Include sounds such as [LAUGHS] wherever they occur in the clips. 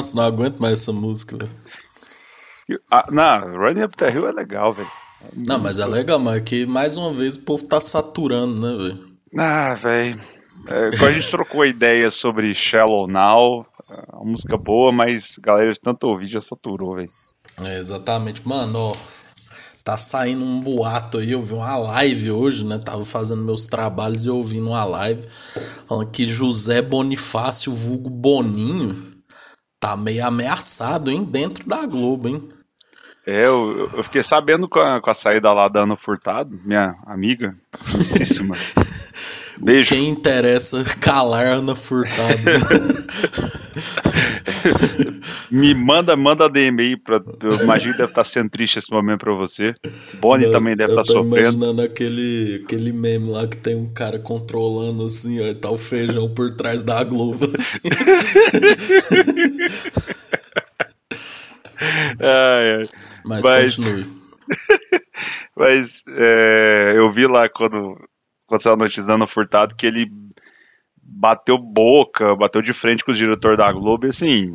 Nossa, não aguento mais essa música, velho. Ah, não, Running Up the Hill é legal, velho. Não, mas é legal, mas é que mais uma vez o povo tá saturando, né, velho? Ah, velho. É, quando a gente trocou ideia sobre Shallow Now, uma música boa, mas a galera de tanto ouvir já saturou, velho. É, exatamente. Mano, ó, tá saindo um boato aí. Eu vi uma live hoje, né? Tava fazendo meus trabalhos e ouvindo uma live falando que José Bonifácio, vulgo Boninho, tá meio ameaçado, hein? Dentro da Globo, hein? É, eu, eu fiquei sabendo com a, com a saída lá da Ana Furtado, minha amiga, amicíssima. [LAUGHS] Beijo. Quem interessa [LAUGHS] calar Ana Furtado. [LAUGHS] Me manda, manda DM aí pra. Eu imagino que deve estar sendo triste esse momento pra você. Bonnie Eu- também deve eu estar tô sofrendo. imaginando aquele, aquele meme lá que tem um cara controlando assim, ó, e tá o feijão por trás da Globo, assim. [LAUGHS] Ai, ai. Mas, Mas- continue. Mas é, eu vi lá quando, saiu a notícia Ana Furtado que ele bateu boca, bateu de frente com o diretor da Globo e assim.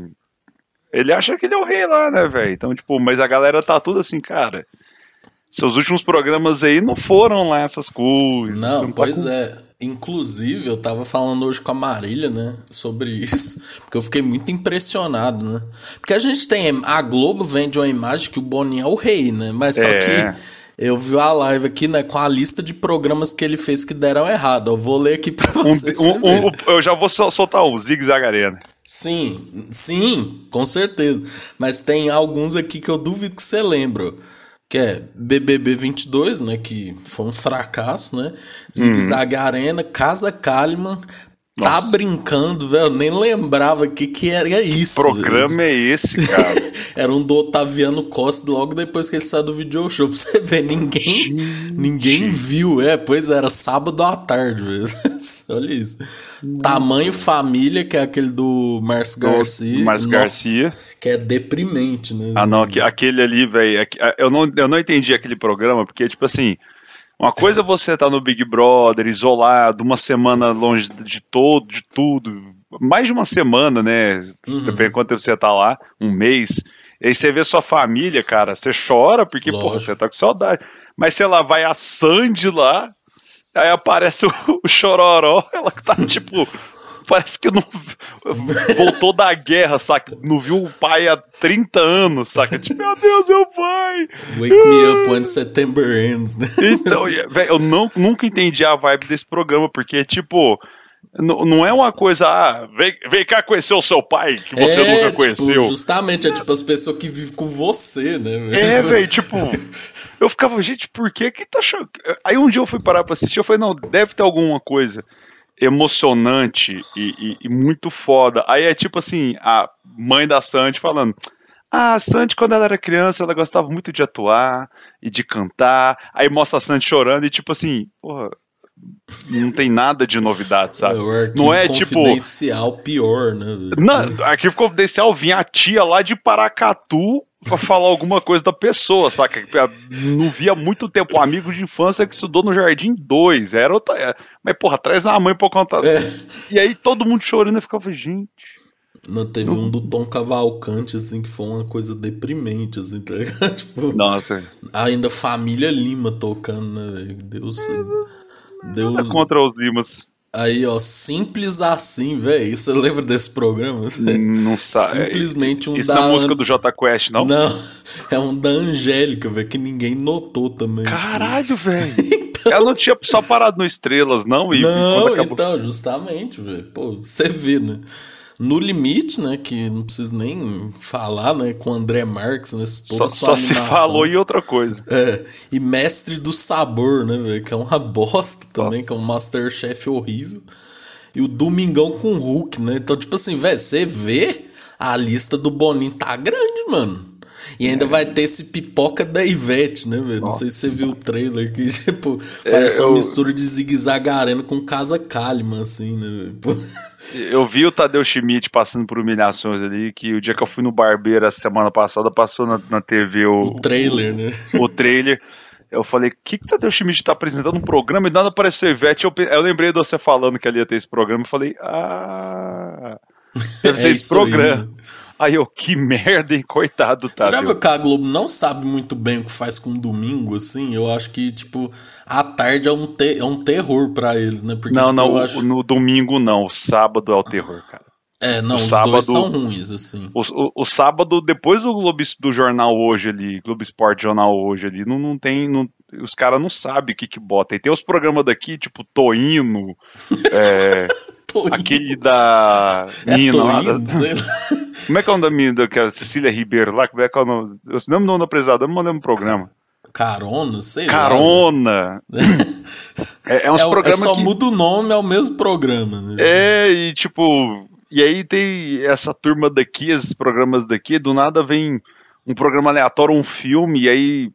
Ele acha que ele é o rei lá, né, velho? Então, tipo, mas a galera tá tudo assim, cara. Seus últimos programas aí não foram lá essas coisas. Não, você tá pois com- é. Inclusive, eu tava falando hoje com a Marília, né, sobre [LAUGHS] isso, porque eu fiquei muito impressionado, né? Porque a gente tem. A Globo vende uma imagem que o Boninho é o rei, né? Mas só É. que eu vi a live aqui, né, com a lista de programas que ele fez que deram errado. Eu vou ler aqui pra Um- você. pra você um- ver. um- eu já vou sol- soltar um, Zig Zag Arena. Sim, sim, com certeza. Mas tem alguns aqui que eu duvido que você lembra. Que é BBB 22, né? Que foi um fracasso, né? Zig Zag Arena, Casa Kalimann. Tá Nossa. brincando, velho. Nem lembrava que que era isso. programa é esse, cara? [LAUGHS] Era um do Otaviano Costa logo depois que ele saiu do video show. [LAUGHS] Pra você ver, ninguém, ninguém viu. É, pois era sábado à tarde, [LAUGHS] velho. Olha isso. Tamanho Família, que é aquele do Márcio Garcia. Márcio Nossa, Garcia. Que é deprimente, né? Ah, não, aque- aquele ali, velho. Eu não, eu não entendi aquele programa, porque, tipo assim, uma coisa é você tá no Big Brother, isolado, uma semana longe de todo, de tudo. Mais de uma semana, né? Depende quanto tempo você tá lá, um mês. E aí você vê sua família, cara, você chora, porque, porra, Lógico. você tá com saudade. Mas, sei lá, vai a Sandy lá, aí aparece o, o Chororó, [LAUGHS] ela tá, tipo. Parece que não voltou da guerra, saca? Não viu o pai há 30 anos, saca? Tipo, meu Deus, meu pai! Wake me up when September ends, né? Então, e, véi, eu não, nunca entendi a vibe desse programa, porque, tipo, não é uma coisa, ah, vem, vem cá conhecer o seu pai, que você é, nunca tipo, conheceu. justamente, é tipo as pessoas que vivem com você, né? É, velho, tipo, eu ficava, gente, por que que tá achando... Aí um dia eu fui parar pra assistir, eu falei, não, deve ter alguma coisa emocionante e, e- e muito foda. Aí é tipo assim, a mãe da Sandy falando... Ah, a Sandy, quando ela era criança, ela gostava muito de atuar e de cantar. Aí mostra a Sandy chorando e tipo assim, porra, não tem nada de novidade, sabe? arquivo Não é tipo... confidencial pior, né? Não, arquivo confidencial vinha a tia lá de Paracatu pra falar alguma coisa da pessoa, saca? Não via muito tempo. Um amigo de infância que estudou no Jardim 2. Era outra. é, Mas, porra, traz a mãe pra contar. É. E aí todo mundo chorando e ficava, gente. Não, teve um do Tom Cavalcante, assim, que foi uma coisa deprimente, assim, tá ligado? [LAUGHS] Tipo, Nossa. ainda Família Lima tocando, né, velho? Deus. Deus. Contra os Limas. Aí, ó, simples assim, velho. Você lembra desse programa? Não [LAUGHS] sabe. Simplesmente um Isso da. não é música do J Quest, não? Não, [LAUGHS] é um da Angélica, velho, que ninguém notou também. tipo. Caralho, velho. [LAUGHS] Ela não tinha só parado no Estrelas, não? E Não, acabou. então, justamente, velho. Pô, você vê, né? No limite, né? Que não preciso nem falar, né? Com o André Marques, né? Toda Só, sua só se falou em outra coisa. É, e Mestre do Sabor, né, velho? Que é uma bosta também, que é um Masterchef horrível. E o Domingão com o Hulk, né? Então, tipo assim, velho, você vê a lista do Boninho tá grande, mano. E É. ainda vai ter esse pipoca da Ivete, né, velho? Não sei se você viu o trailer que, [LAUGHS] tipo, parece É, eu- uma mistura de zigue-zague arena com Casa Kalimann, assim, né, velho? Eu vi o Tadeu Schmidt passando por humilhações ali, que o dia que eu fui no barbeiro a semana passada, passou na, na TV o, O trailer, né? o trailer. Eu falei, o que que o Tadeu Schmidt tá apresentando um programa e nada apareceu Ivete? Eu, eu lembrei de você falando que ali ia ter esse programa e falei, ah... [LAUGHS] Deve É esse isso aí, programa. né? Aí eu, que merda, hein? Coitado, tá? Será que a Globo não sabe muito bem o que faz com domingo, assim? Eu acho que, tipo, a tarde é um, te é um terror para eles, né? Porque, não, tipo, não, acho... no domingo não, o sábado é o terror, cara. É, não, o os sábado, dois são ruins, assim. O, o, o, sábado, depois do Globo do Jornal Hoje ali, Globo Esporte Jornal Hoje ali, não, não tem. Não, os caras não sabem o que que bota. E tem os programas daqui, tipo Toino, [LAUGHS] é, aquele da [LAUGHS] é mina lá. Da... [LAUGHS] Como é que é o nome da mina, que é a Cecília Ribeiro lá? Como é que é o nome? Eu não me nome da apresentadora, não mandei um programa. Carona, sei Carona. lá. Carona! [LAUGHS] é, é uns é, programas. É só que... muda o nome, é o mesmo programa. Né? É, e tipo e aí tem essa turma daqui, esses programas daqui, do nada vem um programa aleatório, um filme, e aí.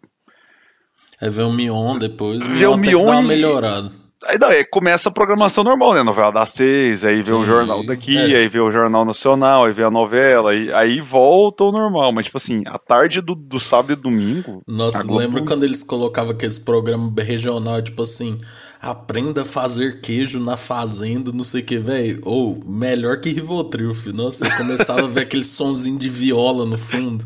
Aí vem o Mion depois, o Mion, o Mion dá uma melhorada. Aí não, aí começa a programação normal, né? Novela das seis, aí vê Sim, o jornal daqui, é. aí vê o Jornal Nacional, aí vê a novela, aí, aí volta ao normal. Mas, tipo assim, a tarde do, do sábado e domingo. Nossa, Globo... lembra quando eles colocavam aqueles programas regional, tipo assim, aprenda a fazer queijo na fazenda, não sei o que, velho. Ou melhor que Rivotril, filho. Nossa, você começava a ver aquele sonzinho de viola no fundo.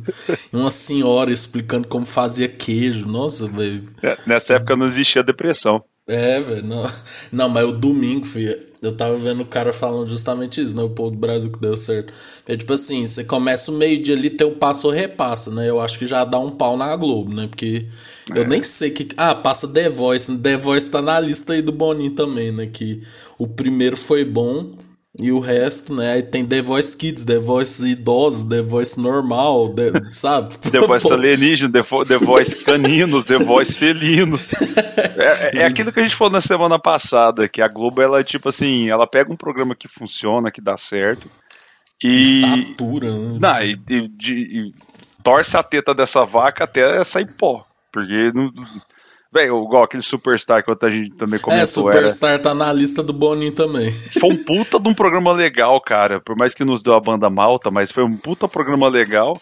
E uma senhora explicando como fazia queijo. Nossa, velho. É, nessa época não existia depressão. É, velho, não. Não, mas o domingo, filho, eu tava vendo o cara falando justamente isso, né? O povo do Brasil que deu certo. É tipo assim, você começa o meio-dia ali, tem o passo ou repassa, né? Eu acho que já dá um pau na Globo, né? Porque é. eu nem sei que. Ah, passa The Voice. The Voice tá na lista aí do Boninho também, né? Que o primeiro foi bom. E o resto, né? Aí tem The Voice Kids, The Voice idosos, The Voice normal, The, sabe? [LAUGHS] The Voice alienígena, The, The Voice caninos, The Voice felinos. [LAUGHS] É, é, é, aquilo que a gente falou na semana passada, que a Globo, ela tipo assim, ela pega um programa que funciona, que dá certo, e... e satura, né? Não, e, e, e, torce a teta dessa vaca até sair pó, porque... Não, Velho, igual aquele Superstar que a gente também é, comentou. É, Superstar era... tá na lista do Boninho também. Foi um puta de um programa legal, cara. Por mais que nos deu a banda malta, mas foi um puta programa legal.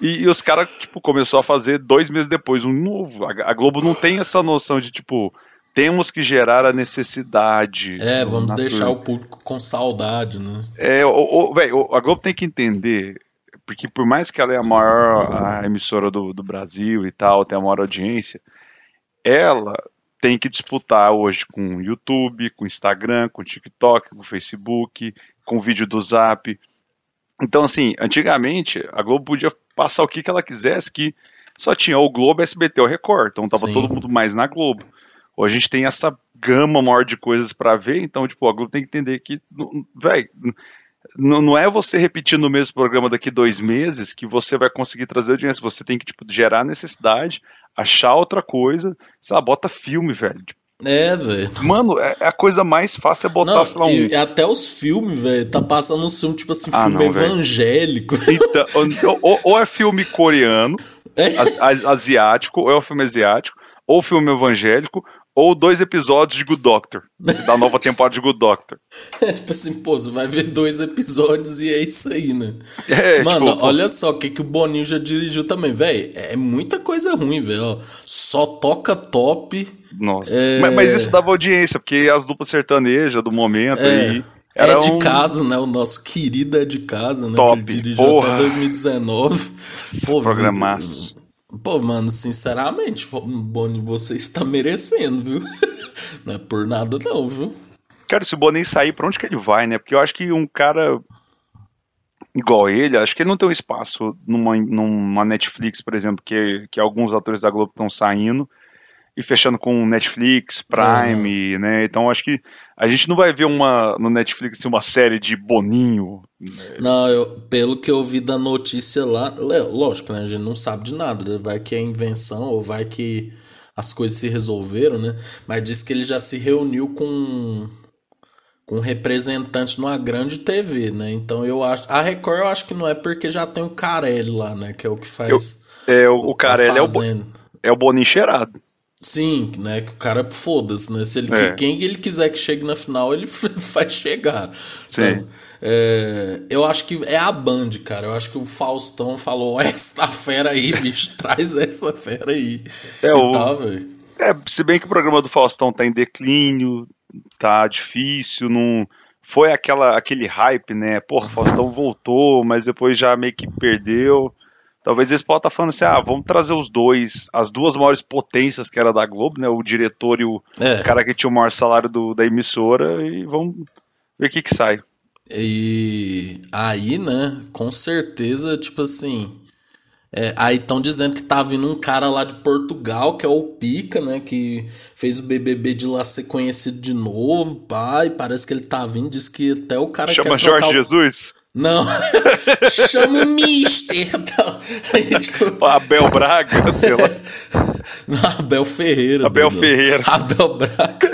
E, e os caras, tipo, começou a fazer dois meses depois um novo. A, a, Globo não tem essa noção de, tipo, temos que gerar a necessidade. É, vamos deixar o público com saudade, né? É, o, o, véio, a Globo tem que entender porque por mais que ela é a maior a emissora do, do Brasil e tal, tem a maior audiência, ela tem que disputar hoje com o YouTube, com o Instagram, com o TikTok, com o Facebook, com o vídeo do Zap. Então, assim, antigamente a Globo podia passar o que, que ela quisesse, que só tinha o Globo, SBT ou Record. Então tava Sim. todo mundo mais na Globo. Hoje a gente tem essa gama maior de coisas para ver, então, tipo, a Globo tem que entender que, velho, não é você repetindo o mesmo programa daqui dois meses que você vai conseguir trazer audiência. Você tem que tipo, gerar necessidade, achar outra coisa. Sei lá, bota filme, velho. É, velho. Mano, é, é, a coisa mais fácil é botar, não, sei lá, um... Até os filmes, velho. Tá passando um filme, tipo assim, ah, filme não, evangélico. Então, ou, ou, é filme coreano, é. asiático, ou é um filme asiático, ou filme evangélico, ou dois episódios de Good Doctor, da nova temporada de Good Doctor. É, [LAUGHS] tipo assim, pô, você vai ver dois episódios e é isso aí, né? É, Mano, tipo, olha só o que, que o Boninho já dirigiu também, velho. É muita coisa ruim, velho. Só toca top. Nossa. É... Mas, mas, isso dava audiência, porque as duplas sertanejas do momento é. aí. Era é de um... casa, né? O nosso querido é de casa, né? Top. Que dirigiu Porra. até 2019. Pô, Programaço. Pô, mano, sinceramente, Boni, você está merecendo, viu? [LAUGHS] não é por nada não, viu? Cara, se o Boni sair, pra onde que ele vai, né? Porque eu acho que um cara igual ele, acho que ele não tem um espaço numa, numa Netflix, por exemplo, que, que alguns atores da Globo estão saindo e fechando com Netflix, Prime, né? Então acho que a gente não vai ver uma no Netflix assim, uma série de Boninho. Né? Não, eu, pelo que eu vi da notícia lá, lógico, né? A gente não sabe de nada. Né? Vai que é invenção ou vai que as coisas se resolveram, né? Mas diz que ele já se reuniu com com um representante numa grande TV, né? Então eu acho. A Record eu acho que não é porque já tem o Carelli lá, né? Que é o que faz. Eu, é, o, o Carelli é o, é o Boninho cheirado. Sim, né? Que o cara foda-se, né? Se ele, é. quem ele quiser que chegue na final, ele [LAUGHS] faz chegar. Sim. É, eu acho que é a Band, cara. Eu acho que o Faustão falou: essa fera aí, [LAUGHS] bicho, traz essa fera aí. É, o... tá, é, se bem que o programa do Faustão tá em declínio, tá difícil, não, foi aquela, aquele hype, né? Porra, Faustão voltou, mas depois já meio que perdeu. Talvez eles possam estar falando assim, ah, vamos trazer os dois, as duas maiores potências que era da Globo, né? O diretor e o É. cara que tinha o maior salário do, da emissora, e vamos ver o que que sai. E aí, né, com certeza, tipo assim. É, aí estão dizendo que tá vindo um cara lá de Portugal, que é o Pica, né? Que fez o BBB de lá ser conhecido de novo, pai. Parece que ele tá vindo, diz que até o cara Chama Jorge o... Jesus? Não, [LAUGHS] chama o Mister. Então, aí, [LAUGHS] tipo, Abel Braga, [LAUGHS] sei lá. Não, Abel Ferreira. Abel. Ferreira. Abel Braga.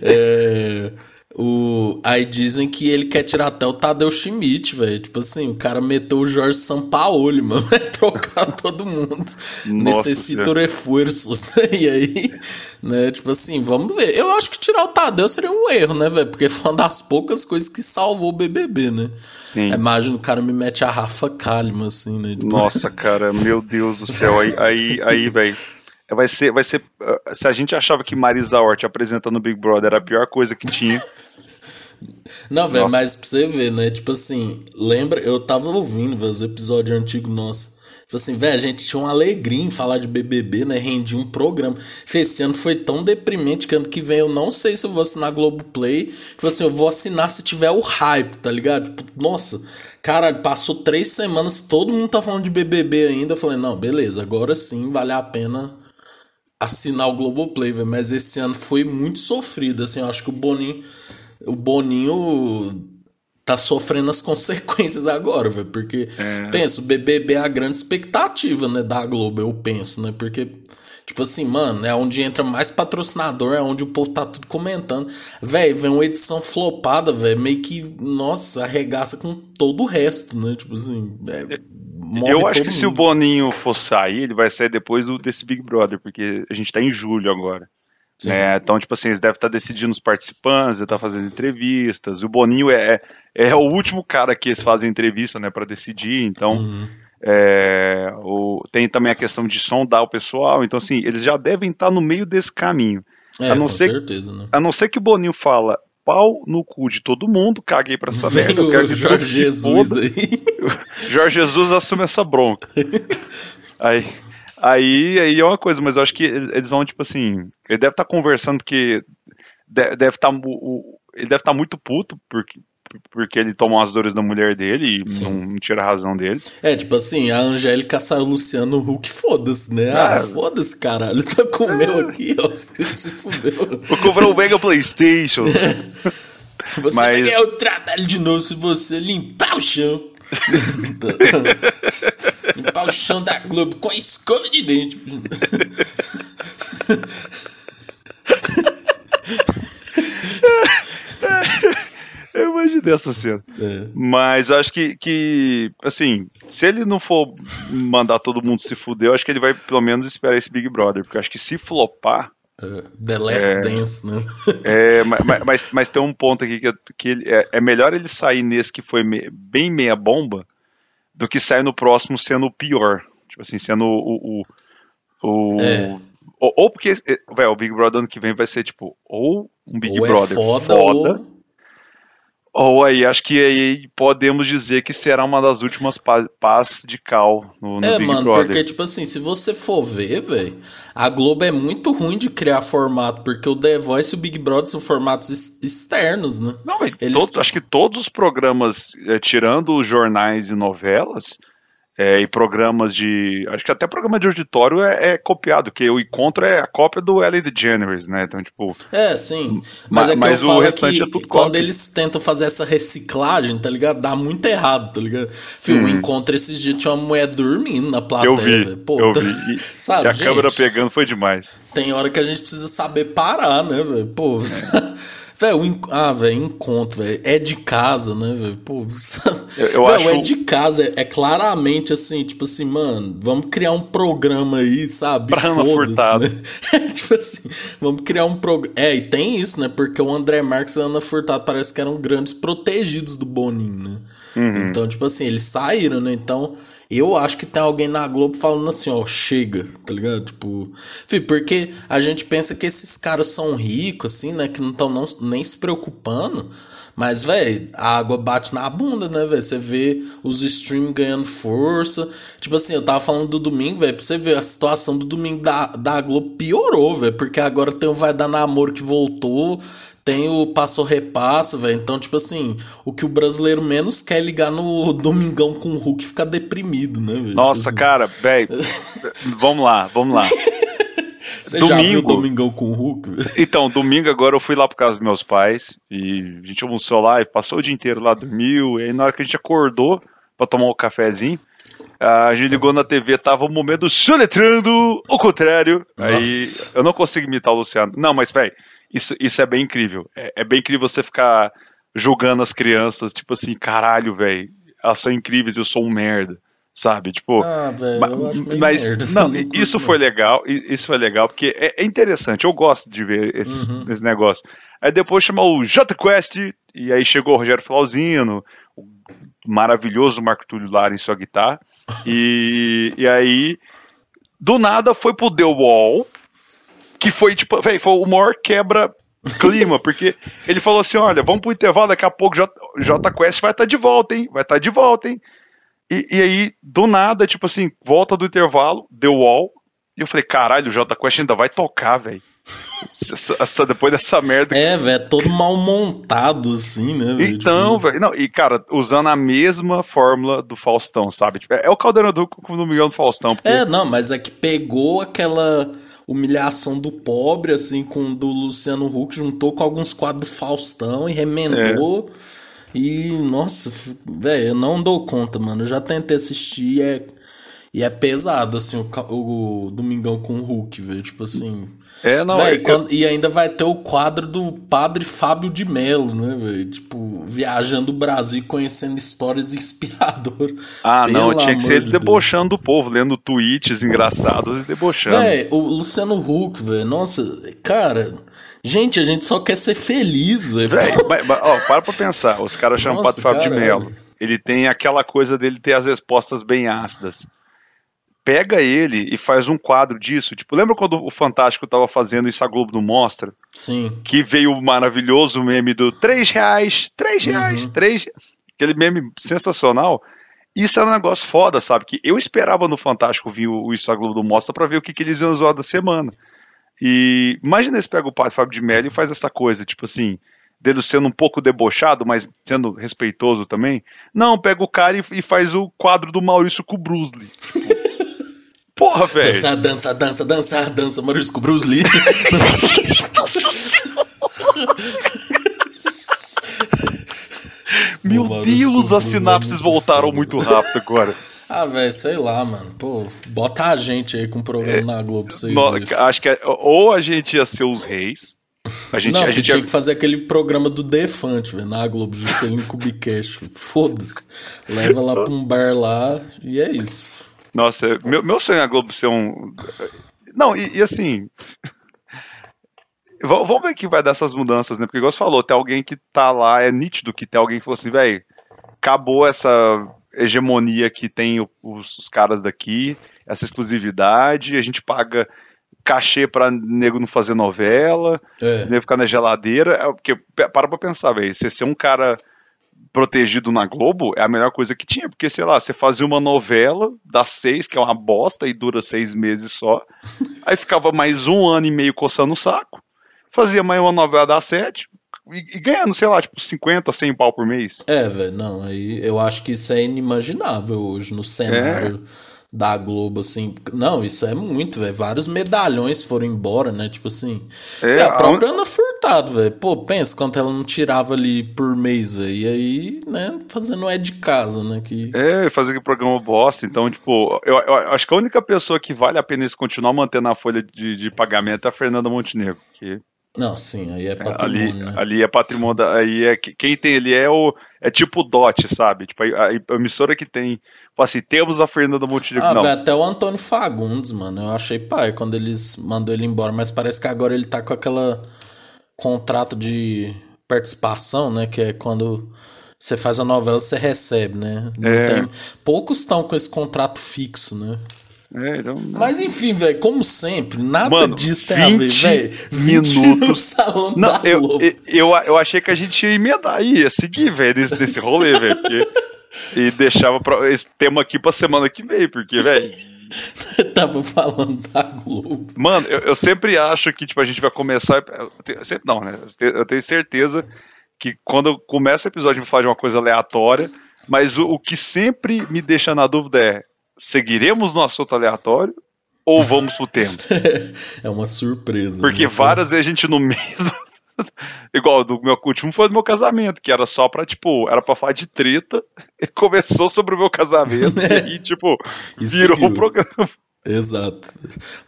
É, o, aí dizem que ele quer tirar até o Tadeu Schmidt, velho. Tipo assim, o cara meteu o Jorge Sampaoli, [LAUGHS] mano. Vai trocar todo mundo. Necessita Senhora. reforços, [LAUGHS] né? E aí, né? Tipo assim, vamos ver. Eu acho que tirar o Tadeu seria um erro, né, velho? Porque foi uma das poucas coisas que salvou o BBB, né? Sim. Imagina o cara me mete a Rafa Kalimann, assim, né? Tipo, Nossa, cara, meu Deus do céu. Aí, aí, aí velho. Vai ser, vai ser. uh, Se a gente achava que Marisa Hort apresentando o Big Brother era a pior coisa que tinha. [LAUGHS] Não, velho, mas pra você ver, né? Tipo assim, lembra, eu tava ouvindo, velho, os episódios antigos nossos. Tipo assim, velho, a gente tinha uma alegria em falar de BBB, né? Rendia um programa. Fê, Esse ano foi tão deprimente que ano que vem eu não sei se eu vou assinar Globoplay. Tipo assim, eu vou assinar se tiver o hype, tá ligado? Tipo, nossa, cara, passou três semanas, todo mundo tá falando de BBB ainda. Eu falei, não, beleza, agora sim vale a pena assinar o Globoplay, velho. Mas esse ano foi muito sofrido, assim, eu acho que o Boninho. O Boninho tá sofrendo as [LAUGHS] consequências agora, velho. Porque, pensa, o BBB é a grande expectativa, né, da Globo, eu penso, né? Porque, tipo assim, mano, é onde entra mais patrocinador, é onde o povo tá tudo comentando. Velho, vem uma edição flopada, velho, meio que, nossa, arregaça com todo o resto, né? Tipo assim, é, Eu acho que se o mundo. Boninho for sair, ele vai sair depois do, desse Big Brother, porque a gente tá em julho agora. Né? Então, tipo assim, eles devem estar decidindo os participantes, devem estar fazendo entrevistas. O Boninho é, é, é o último cara que eles fazem entrevista, né, para decidir. Então, Uhum. É, o, tem também a questão de sondar o pessoal. Então, assim, eles já devem estar no meio desse caminho. É, a não com ser- certeza, né? A não ser que o Boninho fala pau no cu de todo mundo, caguei pra essa Vem merda. eu quero que Jorge Jesus aí. [LAUGHS] Jorge Jesus assume essa bronca. Aí, aí, aí é uma coisa, mas eu acho que eles vão, tipo assim, ele deve estar conversando porque de- deve estar ele deve estar muito puto porque porque ele tomou as dores da mulher dele e não, não tira a razão dele. É, tipo assim, a Angélica saiu o Luciano Huck, foda-se, né? Ah, Ah. foda-se, caralho. Tá com o meu aqui, ó. [LAUGHS] Se fudeu. Vou comprar o Mega Playstation. [LAUGHS] Você Mas- vai ganhar o trabalho de novo se você limpar o chão. [LAUGHS] limpar o chão da Globo com a escova de dente. Eu imaginei essa cena. É. Mas acho que, que, assim, se ele não for mandar todo mundo se fuder, eu acho que ele vai pelo menos esperar esse Big Brother. Porque eu acho que se flopar, É, The Last Dance, né? É, ma- ma- mas, mas, tem um ponto aqui que, é- que ele- é, é melhor ele sair nesse que foi me- bem meia bomba do que sair no próximo sendo o pior. Tipo assim, sendo o. o, o- É. ou, ou porque é, véi, o Big Brother ano que vem vai ser tipo, ou um Big ou Brother é foda, ou. Ou aí acho que aí podemos dizer que será uma das últimas pa- pás de cal no, no É, Big mano, Brother. porque, tipo assim, se você for ver, velho, a Globo é muito ruim de criar formato, porque o The Voice e o Big Brother são formatos ex- externos, né? Não, mas Eles- acho que todos os programas, eh, tirando os jornais e novelas, eh, e programas de. Acho que até programa de auditório é, é copiado, que o encontro é a cópia do Ellen DeGeneres, né? Então, tipo. É, sim. Ma- Mas é que mas eu falo restante que é quando cópia. eles tentam fazer essa reciclagem, tá ligado? Dá muito errado, tá ligado? Fio, o encontro esses dias tinha uma mulher dormindo na plateia. Eu vi, velho. Pô, eu tá- vi. [LAUGHS] E, Sabe, e a gente? câmera pegando foi demais. Tem hora que a gente precisa saber parar, né, velho? Pô, velho, [LAUGHS] o en- ah, velho, encontro, velho, é de casa, né, velho? Pô, Eu- eu velho, acho- é de casa, é, é assim, tipo assim, mano, vamos criar um programa aí, sabe? Foda-se, Furtado. né? [LAUGHS] [LAUGHS] Tipo assim, vamos criar um programa. É, e tem isso, né? Porque o André Marques e a Ana Furtado parece que eram grandes protegidos do Boninho, né? Uhum. Então, tipo assim, eles saíram, né? Então, Eu acho que tem alguém na Globo falando assim, ó, chega, tá ligado? Tipo, filho, porque a gente pensa que esses caras são ricos, assim, né? Que não estão nem se preocupando. Mas, velho, a água bate na bunda, né, velho? Você vê os streams ganhando força. Tipo assim, eu tava falando do domingo, velho, pra você ver a situação do domingo da, da Globo piorou, velho. Porque agora tem o Vai Dar Namoro que voltou, tem o Passou Repasso, velho. Então, tipo assim, o que o brasileiro menos quer é ligar no [LAUGHS] Domingão com o Hulk ficar deprimido, né, velho? Nossa, tipo assim. cara, velho. [LAUGHS] vamos lá, vamos lá. Você domingo, já viu Domingão com o Hulk? [LAUGHS] Então, domingo agora eu fui lá por casa dos meus pais e a gente almoçou lá e passou o dia inteiro lá, dormiu. E aí na hora que a gente acordou pra tomar um cafezinho, a gente ligou na TV, tava o um momento soletrando o contrário. Nossa. Aí eu não consigo imitar o Luciano. Não, mas velho, isso, isso é bem incrível. É, é bem incrível você ficar julgando as crianças, tipo assim, caralho, velho, elas são incríveis, eu sou um merda sabe? Tipo, ah, véio, meio mas merda, não, isso foi legal, isso foi legal porque é, é interessante, eu gosto de ver esses, uhum. esse negócio. Aí depois chamou o J Quest e aí chegou o Rogério Flauzino, o maravilhoso Marco Túlio Lara em sua guitarra e, e aí do nada foi pro The Wall que foi tipo, véio, foi o maior quebra clima, [LAUGHS] porque ele falou assim: olha, vamos pro intervalo, daqui a pouco J, J Quest vai estar tá de volta, hein? Vai estar tá de volta, hein? E, e, aí, do nada, tipo assim, volta do intervalo, deu wall. E eu falei, caralho, o Jota Quest ainda vai tocar, velho. depois dessa merda. É, velho, é todo mal montado, assim, né? Véio? Então, tipo... velho. Não, e, cara, usando a mesma fórmula do Faustão, sabe? Tipo, é o Caldeirão do do Miguel do Faustão. Porque... É, não, mas é que pegou aquela humilhação do pobre, assim, com do Luciano Huck, juntou com alguns quadros do Faustão e remendou. É. E, nossa, velho, eu não dou conta, mano. Eu já tentei assistir é, e é pesado, assim, o, o Domingão com o Hulk, velho. Tipo assim. É, não, véio, é, quando, E ainda vai ter o quadro do padre Fábio de Mello, né, velho? Tipo, viajando o Brasil e conhecendo histórias [LAUGHS] inspiradoras. Ah, Pelo não, tinha que ser de debochando Deus. do povo, lendo tweets engraçados e debochando. Véi, o Luciano Huck, velho, nossa, cara. Gente, a gente só quer ser feliz, velho. Ó, para pra pensar. Os caras chamam o Pato Fábio de Mello. Ele tem aquela coisa dele ter as respostas bem ácidas. Pega ele e faz um quadro disso. Tipo, lembra quando o Fantástico tava fazendo isso a Globo não mostra? Sim. Que veio o maravilhoso meme do 3 reais, 3 reais, uhum. 3 Aquele meme sensacional. Isso é um negócio foda, sabe? Que eu esperava no Fantástico vir o Isso a Globo do Mostra pra ver o que, que eles iam zoar da semana. E imagina se pega o padre Fábio de Mello e faz essa coisa, tipo assim, dele sendo um pouco debochado, mas sendo respeitoso também. Não, pega o cara e, e faz o quadro do Maurício com o Bruce Lee. [LAUGHS] Porra, velho. Dança, dança, dança, dança, dança, Maurício com o Bruce Lee. Meu Deus, as sinapses voltaram muito rápido agora. Ah, velho, sei lá, mano. Pô, bota a gente aí com o programa é, na Globo. Vocês no, acho que é, ou a gente ia ser os reis. A gente, não, a gente tinha ia... que fazer aquele programa do Defante, velho, na Globo, Juscelino Kubicast. Foda-se. Leva lá pra um bar lá e é isso. Nossa, meu, meu sonho é a Globo ser um. Não, e, e assim. [LAUGHS] Vamos ver que vai dessas mudanças, né? Porque, igual você falou, tem alguém que tá lá, é nítido que tem alguém que falou assim, velho, acabou essa hegemonia que tem os, os caras daqui, essa exclusividade, a gente paga cachê pra nego não fazer novela, é. nego ficar na geladeira. É, porque, para pra pensar, velho, você ser um cara protegido na Globo é a melhor coisa que tinha, porque, sei lá, você fazia uma novela das seis, que é uma bosta e dura seis meses só, [LAUGHS] aí ficava mais um ano e meio coçando o saco, fazia mais uma novela das sete, e, e, ganhando, sei lá, tipo, 50, 100 pau por mês. É, velho, não, aí eu acho que isso é inimaginável hoje no cenário é. Da Globo, assim. Não, isso é muito, velho. Vários medalhões foram embora, né? Tipo assim. É, a própria a... Ana Furtado, velho. Pô, pensa quanto ela não tirava ali por mês, velho. E aí, né, fazendo é de casa, né? Que... É, fazer aquele programa bosta. Então, tipo, eu, eu, acho que a única pessoa que vale a pena eles continuar mantendo a folha de, de pagamento é a Fernanda Montenegro. Que não, sim, aí é patrimônio. Ali, né? ali é patrimônio, aí é quem tem ali é o é tipo o DOT, sabe? Tipo a, a emissora que tem, fala assim, temos a Fernanda Montenegro. Ah, até o Antônio Fagundes, mano, eu achei pai quando eles mandou ele embora, mas parece que agora ele tá com aquela contrato de participação, né, que é quando você faz a novela, você recebe, né? É. tem- poucos estão com esse contrato fixo, né? É, então, Mas enfim, velho, como sempre, nada Mano, disso tem a ver, 20 velho. 20 no minutos. salão Não, da eu, Globo. eu, eu, eu achei que a gente ia emendar aí, ia seguir, velho, nesse, nesse rolê, velho. porque- [LAUGHS] E deixava pra, esse tema aqui pra semana que vem, porque, velho. [LAUGHS] Tava falando da Globo. Mano, eu, eu sempre acho que, tipo, a gente vai começar. sempre não, né? Eu te- Eu tenho certeza que quando começa o episódio a gente vai falar de uma coisa aleatória, mas o, o que sempre me deixa na dúvida é: seguiremos no assunto aleatório ou vamos pro tema? [LAUGHS] É uma surpresa. Porque né? várias vezes a gente no meio. do- [LAUGHS] Igual do meu último foi do meu casamento, que era só pra, tipo, era pra falar de treta, [LAUGHS] e começou sobre o meu casamento, e aí, tipo, E virou o programa. Exato.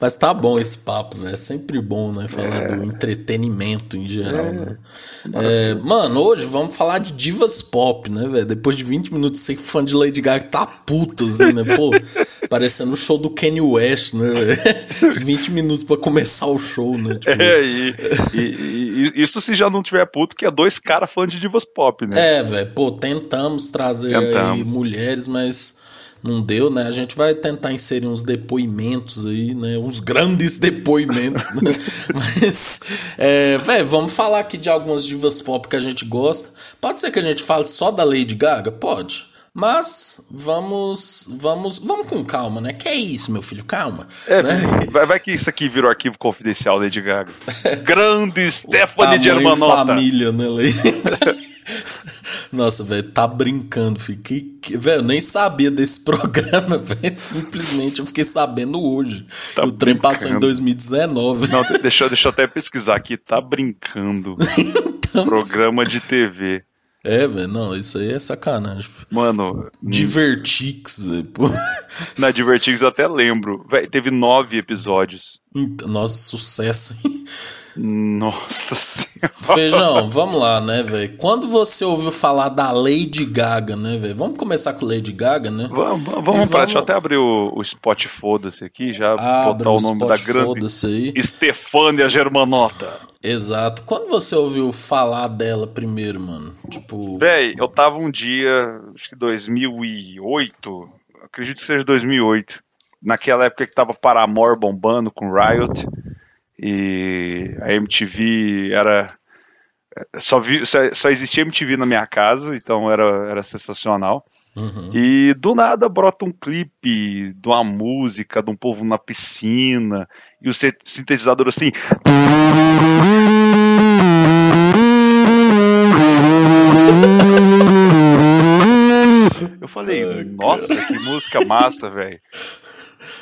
Mas tá bom esse papo, né? É sempre bom, né? Falar do entretenimento em geral, né? É, mano, hoje vamos falar de divas pop, né, velho? Depois de 20 minutos, sei que fã de Lady Gaga tá puto, assim, né? Pô, [LAUGHS] parecendo o show do Kanye West, né, velho? [LAUGHS] 20 minutos pra começar o show, né? Tipo, É, e, e- e- isso se já não tiver puto, que é dois caras fãs de divas pop, né? É, velho, pô, tentamos trazer aí Tentamos. mulheres, mas não deu, né? A gente vai tentar inserir uns depoimentos aí, né? Uns grandes [LAUGHS] depoimentos, né? [LAUGHS] Mas, é, velho, vamos falar aqui de algumas divas pop que a gente gosta. Pode ser que a gente fale só da Lady Gaga? Pode. Mas vamos, vamos, vamos com calma, né? Que é isso, meu filho, calma. É, né? vai, vai que isso aqui virou arquivo confidencial Lady Gaga. [LAUGHS] Grande Stephanie de Hermanota. família, né, Lady? Nossa, velho, tá brincando, que- velho, eu nem sabia desse [LAUGHS] programa, velho. Simplesmente eu fiquei sabendo hoje. Tá o trem passou em brincando. 2019. Não, de- deixa, eu- deixa eu até pesquisar aqui. Tá brincando. [LAUGHS] Então- Programa de TV. É, velho, não, isso aí é sacanagem. Mano, Divertix, velho. [LAUGHS] na Divertix eu até lembro. Véi, teve nove episódios. Então, Nossa, sucesso. hein? Nossa senhora. Feijão, vamos lá, né, velho? Quando você ouviu falar da Lady Gaga, né, velho? Vamos começar com Lady Gaga, né? Vamos, vamos, vamos pra, deixa eu até abrir o, o spot foda-se aqui, já Abre botar o nome da grande foda-se aí. Stefânia Germanota. Exato. Quando você ouviu falar dela primeiro, mano? Tipo. Véi, eu tava um dia, acho que 2008, acredito que seja 2008, naquela época que tava Paramore bombando com Riot, e a MTV era... Só, vi, só, só existia MTV na minha casa, então era, era sensacional. Uhum. E do nada brota um clipe de uma música, de um povo na piscina, e o sintetizador assim. Eu falei, nossa, que música massa, velho.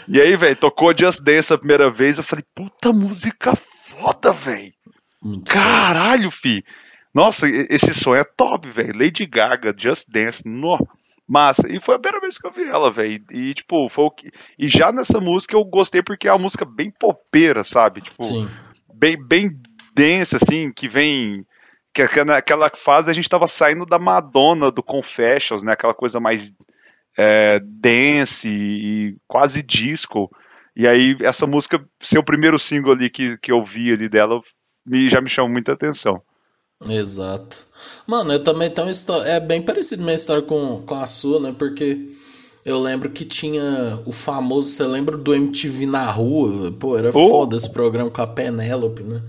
E aí, velho, tocou Just Dance a primeira vez, eu falei, puta música foda, velho. Caralho, fi. Nossa, esse som é top, velho. Lady Gaga, Just Dance, no. Massa. E foi a primeira vez que eu vi ela, velho. E, tipo, foi o que. E já nessa música eu gostei porque é uma música bem popeira, sabe? Tipo, Sim. bem, bem densa, assim, que vem. Que que naquela fase a gente tava saindo da Madonna, do Confessions, né? Aquela coisa mais é, dance e quase disco. E aí, essa música, ser o primeiro single ali que, que eu vi ali dela, me, já me chamou muita atenção. Exato. Mano, eu também tenho uma história. É bem parecido minha história com, com a sua, né? Porque eu lembro que tinha o famoso. Você lembra do MTV na rua? Pô, era Oh. foda esse programa com a Penélope, né?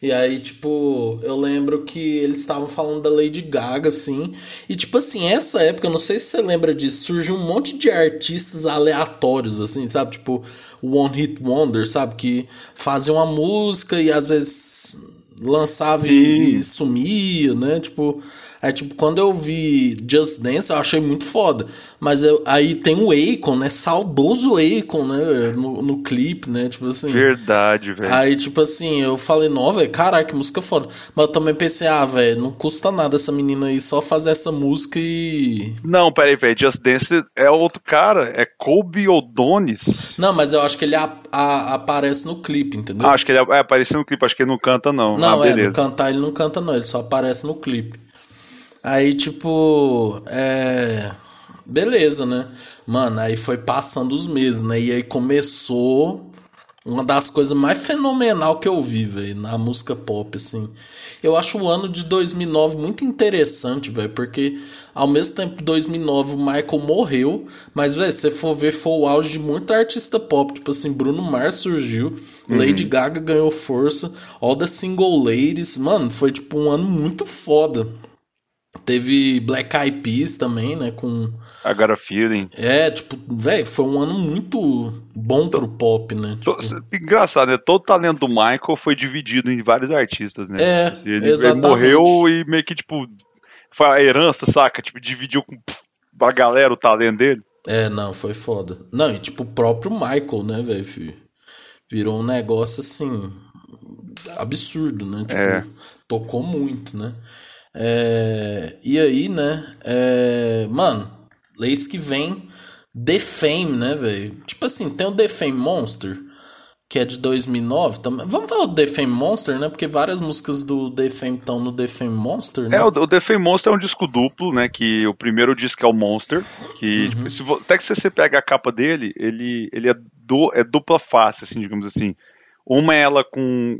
E aí, tipo, eu lembro que eles estavam falando da Lady Gaga, assim. E, tipo assim, essa época, eu não sei se você lembra disso, surgiu um monte de artistas aleatórios, assim, sabe? Tipo, One Hit Wonder, sabe? Que faziam uma música e às vezes lançava e sumia, né? Tipo, aí, tipo, quando eu vi Just Dance, eu achei muito foda. Mas eu, aí tem o Akon, né? Saudoso Akon, né? No, no clipe, né? Tipo assim. Verdade, velho. Aí, tipo assim, eu falei, não, velho, caraca, que música foda. Mas eu também pensei, ah, velho, não custa nada essa menina aí só fazer essa música e. Não, peraí, velho. Just Dance é outro cara. É Kobe Odonis. Não, mas eu acho que ele a- a- aparece no clipe, entendeu? Ah, acho que ele é, é apareceu no clipe, acho que ele não canta, não. Não, ah, é, no cantar ele não canta, não, ele só aparece no clipe. Aí, tipo, é. Beleza, né? Mano, aí foi passando os meses, né? E aí começou uma das coisas mais fenomenal que eu vi, velho, na música pop, assim. Eu acho o ano de 2009 muito interessante, velho, porque ao mesmo tempo 2009 o Michael morreu, mas velho, se você for ver foi o auge de muito artista pop, tipo assim, Bruno Mars surgiu, uhum. Lady Gaga ganhou força, All the Single Ladies, mano, foi tipo um ano muito foda. Teve Black Eyed Peas também, né? Com. I Got a Feeling. É, tipo, velho, foi um ano muito bom pro pop, né? Tipo... Engraçado, né? Todo o talento do Michael foi dividido em vários artistas, né? É, ele, exatamente. ele morreu e meio que, tipo, foi a herança, saca? Tipo, dividiu com a galera o talento dele. É, não, foi foda. Não, e tipo, o próprio Michael, né, velho? Virou um negócio assim. absurdo, né? Tipo, é. tocou muito, né? É, e aí, né? É, mano, leis que vem The Fame, né, velho? Tipo assim, tem o The Fame Monster, que é de 2009 também. Vamos falar do The Fame Monster, né? Porque várias músicas do The Fame estão no The Fame Monster, né? É, o The Fame Monster é um disco duplo, né? Que o primeiro disco é o Monster. Que, uhum. tipo, se, até que você pega a capa dele, ele, ele é, do, é dupla face, assim, digamos assim. Uma é ela com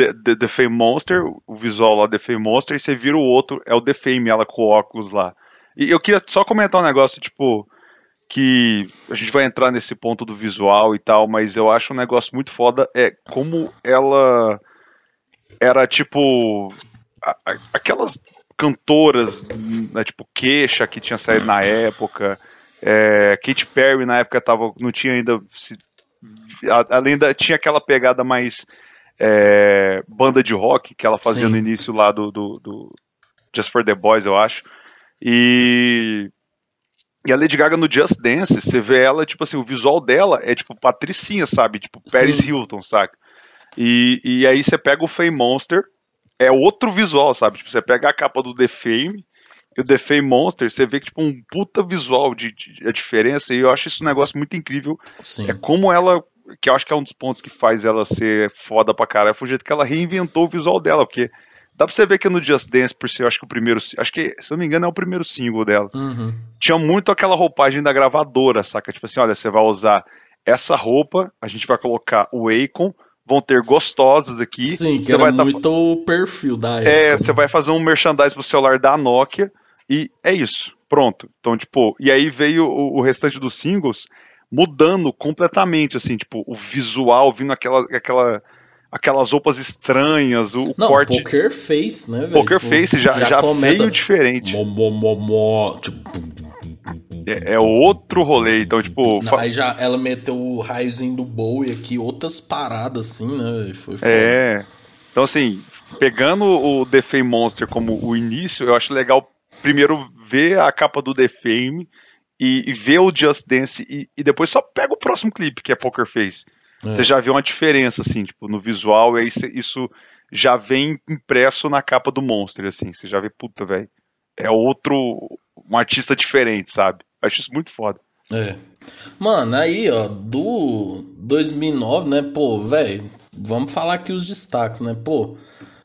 The, The, The Fame Monster, o visual lá The Fame Monster, e você vira o outro, é o The Fame, ela com óculos lá. E eu queria só comentar um negócio, tipo, que a gente vai entrar nesse ponto do visual e tal, mas eu acho um negócio muito foda, é como ela era, tipo, a, a, aquelas cantoras, né, tipo, queixa que tinha saído na época, é, Perry na época tava, não tinha ainda, se, além da, tinha aquela pegada mais é, banda de rock que ela fazia Sim. no início lá do, do, do, Just for the Boys, eu acho. E. E a Lady Gaga no Just Dance, você vê ela, tipo assim, o visual dela é tipo patricinha, sabe? Tipo Paris Sim. Hilton, saca? E, e aí você pega o Fame Monster, é outro visual, sabe? Tipo, você pega a capa do The Fame e o The Fame Monster, você vê que, tipo, um puta visual de, de a diferença, e eu acho isso um negócio muito incrível. Sim. É como ela que eu acho que é um dos pontos que faz ela ser foda pra caralho, foi o jeito que ela reinventou o visual dela, porque dá pra você ver que no Just Dance, por ser, acho que o primeiro, acho que, se eu não me engano, é o primeiro single dela, uhum. tinha muito aquela roupagem da gravadora, saca? Tipo assim, olha, você vai usar essa roupa, a gente vai colocar o Akon, vão ter gostosas aqui. Sim, que era vai muito tá... o perfil da época. É, você vai fazer um merchandise pro celular da Nokia, e é isso, pronto. Então, tipo, e aí veio o, o restante dos singles, mudando completamente, assim, tipo, o visual, vindo aquela, aquela, aquelas roupas estranhas, o Não, corte. Poker Face, né, velho? Poker tipo, Face já, já, já começa... veio diferente. Mo, mo, mo, mo, tipo... é, é, outro rolê, então, tipo. Não, aí já ela meteu o raiozinho do Bowie aqui, outras paradas, assim, né? Foi foda. É. Então, assim, pegando o The Fame Monster como o início, eu acho legal primeiro ver a capa do The Fame e, e vê o Just Dance e, e, depois só pega o próximo clipe, que é Poker Face. É. Você já vê uma diferença, assim, tipo, no visual, e aí cê, isso já vem impresso na capa do Monster, assim. Você já vê, puta, velho. É outro. Um artista diferente, sabe? Eu acho isso muito foda. É. Mano, aí, ó, do 2009, né, pô, velho, vamos falar aqui os destaques, né, pô,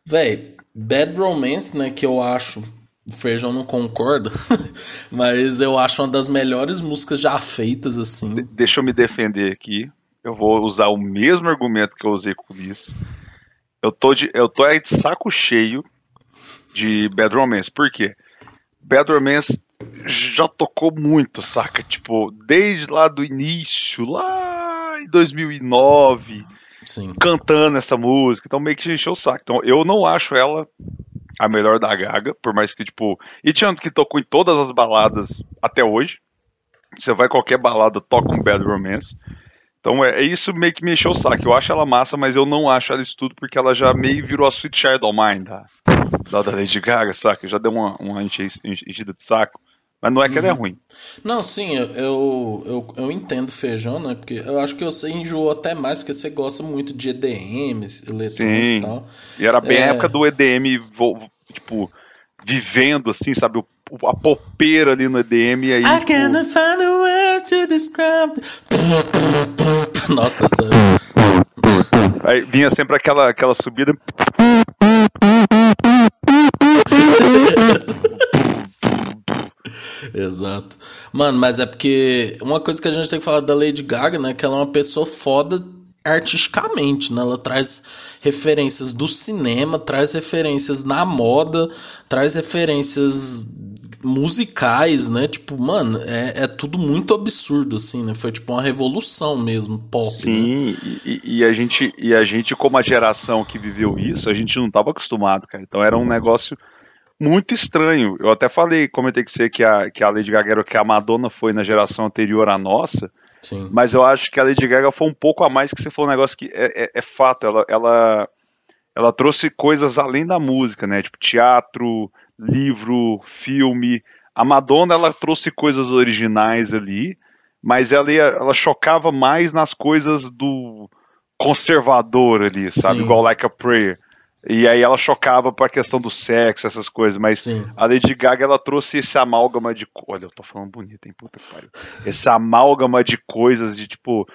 velho, Bad Romance, né, que eu acho o Feijão não concorda, [LAUGHS] mas eu acho uma das melhores músicas já feitas, assim. De deixa eu me defender aqui. Eu vou usar o mesmo argumento que eu usei com isso. Eu tô de, eu tô aí de saco cheio de Bad Romance. Por quê? Bad Romance já tocou muito, saca? Tipo, desde lá do início, lá em 2009, Sim. cantando essa música. Então meio que encheu o saco. Então eu não acho ela a melhor da Gaga, por mais que, tipo. E tinha que tocou em todas as baladas até hoje. Você vai qualquer balada, toca um Bad Romance. Então é, é isso meio que me encheu o saco. Eu acho ela massa, mas eu não acho ela isso tudo porque ela já meio virou a Sweet Child of Mine da, da, da Lady Gaga, saca? Já deu uma, uma enchida de saco. Mas não é que uhum. ela é uhum. ruim. Não, sim, eu, eu, eu, entendo feijão, né? Porque eu acho que você enjoou até mais, porque você gosta muito de EDM, eletrônico e tal. E era bem é... a época do EDM, tipo, vivendo assim, sabe? O, a popeira ali no EDM e aí. I tipo... can't find a to describe. [LAUGHS] Nossa, essa. [LAUGHS] Aí vinha sempre aquela, aquela subida. [LAUGHS] Exato. Mano, mas é porque uma coisa que a gente tem que falar da Lady Gaga, né? Que ela é uma pessoa foda artisticamente, né? Ela traz referências do cinema, traz referências na moda, traz referências musicais, né? Tipo, mano, é, é tudo muito absurdo, assim, né? Foi tipo uma revolução mesmo, pop. Né? Sim, né? e, e, a gente, e a gente, como a geração que viveu isso, a gente não tava acostumado, cara. Então era um negócio muito estranho. Eu até falei, comentei que você que a, que a Lady Gaga era o que a Madonna foi na geração anterior à nossa. Sim. Mas eu acho que a Lady Gaga foi um pouco a mais que você falou um negócio que é, é, é fato. Ela, ela, ela trouxe coisas além da música, né? Tipo teatro, livro, filme. A Madonna ela trouxe coisas originais ali, mas ela, ia, ela chocava mais nas coisas do conservador ali, sabe? Sim. Igual Like a Prayer. E aí ela chocava pra questão do sexo, essas coisas. Mas Sim. a Lady Gaga, ela trouxe esse amálgama de. Olha, eu tô falando bonito, hein? Puta que pariu. Esse amálgama de coisas, de tipo.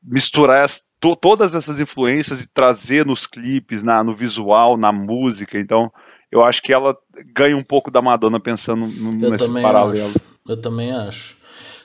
Misturar as, to, todas essas influências e trazer nos clipes, na, no visual, na música. Então, eu acho que ela ganha um pouco da Madonna pensando no, nesse paralelo. Acho. Eu também acho.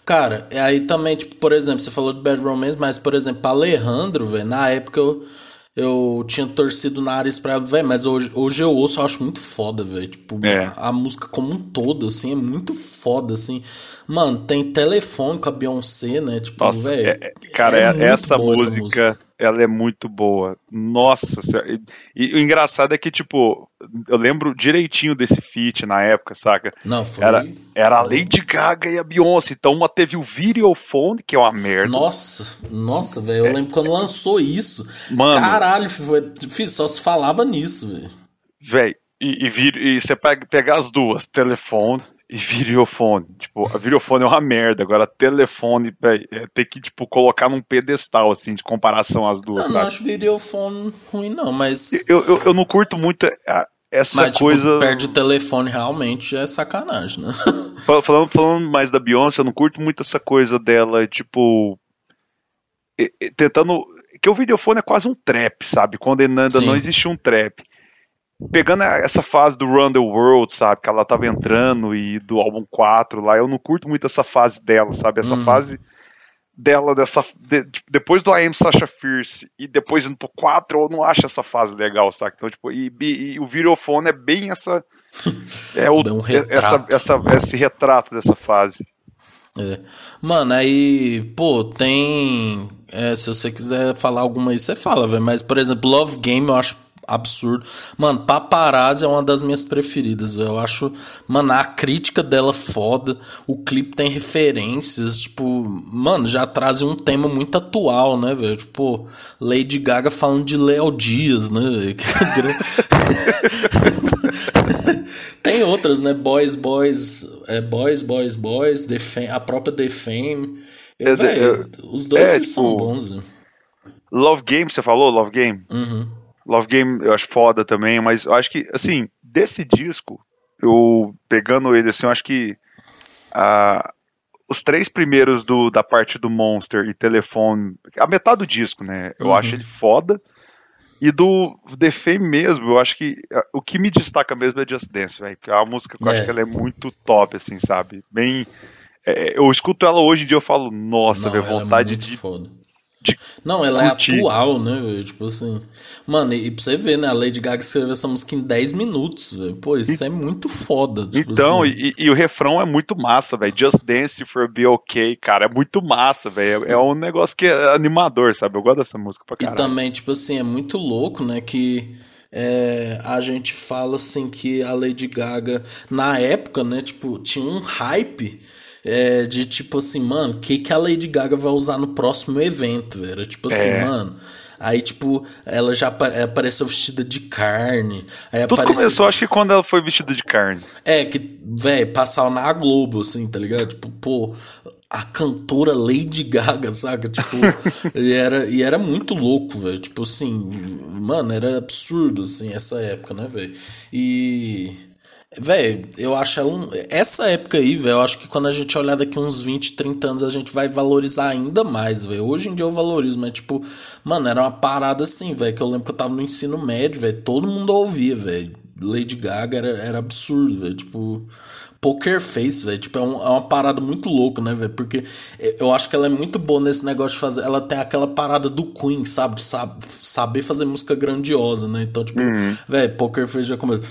Cara, aí também, tipo, por exemplo, você falou de Bad Romance, mas, por exemplo, Alejandro, velho, na época eu eu tinha torcido na área pra velho, mas hoje, hoje eu ouço, eu acho muito foda, velho. Tipo, é. a, a, música como um todo, assim, é muito foda, assim. Mano, tem telefone com a Beyoncé, né? Tipo, velho. É, é, cara, é, é essa, música, essa música ela é muito boa. Nossa E, e, o engraçado é que, tipo, eu lembro direitinho desse feat na época, saca? Não, foi. Era, era a Lady Gaga e a Beyoncé. Então uma teve o Videophone, que é uma merda. Nossa, nossa, velho. Eu é. lembro quando lançou isso. Mano. Caralho, foi, só se falava nisso, velho. Velho, e, e, e, você pega, pegar as duas, telefone e videofone. Tipo, a videofone é uma merda. Agora, telefone, é, tem que, tipo, colocar num pedestal, assim, de comparação às duas. Eu não acho videofone ruim, não, mas. Eu, eu, eu não curto muito essa mas, tipo, coisa. Perde o telefone realmente é sacanagem, né? [LAUGHS] falando, falando mais da Beyoncé, eu não curto muito essa coisa dela, tipo. Tentando. Que o videofone é quase um trap, sabe? Quando ainda Sim. não existe um trap pegando essa fase do Run the World, sabe? Que ela tava entrando e do álbum 4 lá, eu não curto muito essa fase dela, sabe? Essa uhum. fase dela, dessa. De, tipo, depois do I Am Sasha Fierce e depois indo pro 4, eu não acho essa fase legal, sabe? Então, tipo, e, e, e o é bem essa. [LAUGHS] É o, um essa, essa, esse retrato dessa fase. É. Mano, aí, pô, tem. É, se você quiser falar alguma aí, você fala, velho. Mas, por exemplo, Love Game eu acho absurdo. Mano, Paparazzi é uma das minhas preferidas, velho. Eu acho, mano, a crítica dela foda. O clipe tem referências, tipo, mano, já traz um tema muito atual, né, velho? Tipo, Lady Gaga falando de Léo Dias, né, [LAUGHS] tem outras, né? Boys, Boys, é, Boys, Boys, Boys, Defame, a própria Defame. Eu, véio, os dois é, são tipo, bons. Né? Love Game, você falou? Love Game? Uhum. Love Game eu acho foda também, mas eu acho que, assim, desse disco, eu pegando ele assim, eu acho que uh, os três primeiros do, da parte do Monster e Telefone, a metade do disco, né? Eu uhum. acho ele foda. E do The Fame mesmo, eu acho que o que me destaca mesmo é Just Dance, velho. Que é uma música que eu é. acho que ela é muito top, assim, sabe? Bem. É, eu escuto ela hoje em dia eu falo, nossa, velho, é vontade é de. Foda não, ela curtir. é atual, né, Tipo assim. Mano, e, pra você ver, né? A Lady Gaga escreveu essa música em 10 minutos, velho. Pô, isso e, é muito foda. Tipo então, assim. e, e, o refrão é muito massa, velho. Just Dance for Be Okay, cara. É muito massa, velho. É, é, um negócio que é animador, sabe? Eu gosto dessa música pra caralho. E também, tipo assim, é muito louco, né? Que. É, a gente fala assim que a Lady Gaga, na época, né, tipo, tinha um hype é, de tipo assim, mano, o que, que a Lady Gaga vai usar no próximo evento? Era tipo assim, é. mano. Aí, tipo, ela já apareceu vestida de carne. Aí Tudo apareceu... começou, acho que quando ela foi vestida de carne. É, que, velho, passava na Globo, assim, tá ligado? Tipo, pô, a cantora Lady Gaga, saca? Tipo, [LAUGHS] e, era, e era muito louco, velho. Tipo assim, mano, era absurdo, assim, essa época, né, velho? E. Velho, eu acho um, essa época aí, velho, eu acho que quando a gente olhar daqui uns 20, 30 anos, a gente vai valorizar ainda mais, velho. Hoje em dia eu valorizo, mas tipo, mano, era uma parada assim, velho, que eu lembro que eu tava no ensino médio, velho, todo mundo ouvia, velho. Lady Gaga era, era absurdo, velho, tipo, Poker Face, velho. Tipo, é, um, é, uma parada muito louca, né, velho? Porque eu acho que ela é muito boa nesse negócio de fazer. Ela tem aquela parada do Queen, sabe? Sabe, saber fazer música grandiosa, né? Então, tipo, uhum. velho, Poker Face já começa.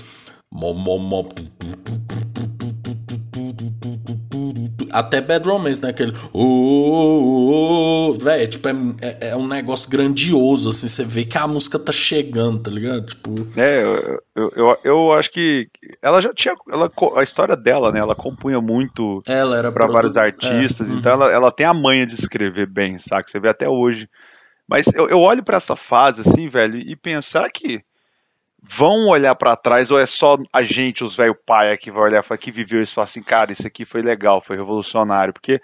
Até Bad Romance, né? Aquele. Oh, Véi, tipo, é, é, é, um negócio grandioso, assim. Você vê que a música tá chegando, tá ligado? Tipo. É, eu, eu, eu, acho que. Ela já tinha. Ela, a história dela, né? Ela compunha muito ela era pra vários artistas. É, então uhum. ela, ela tem a manha de escrever bem, sabe? Você vê até hoje. Mas eu, eu olho para essa fase, assim, velho, e penso, será que vão olhar para trás ou é só a gente, os velho pai, que vai olhar que viveu isso e falar assim, cara, isso aqui foi legal, foi revolucionário, porque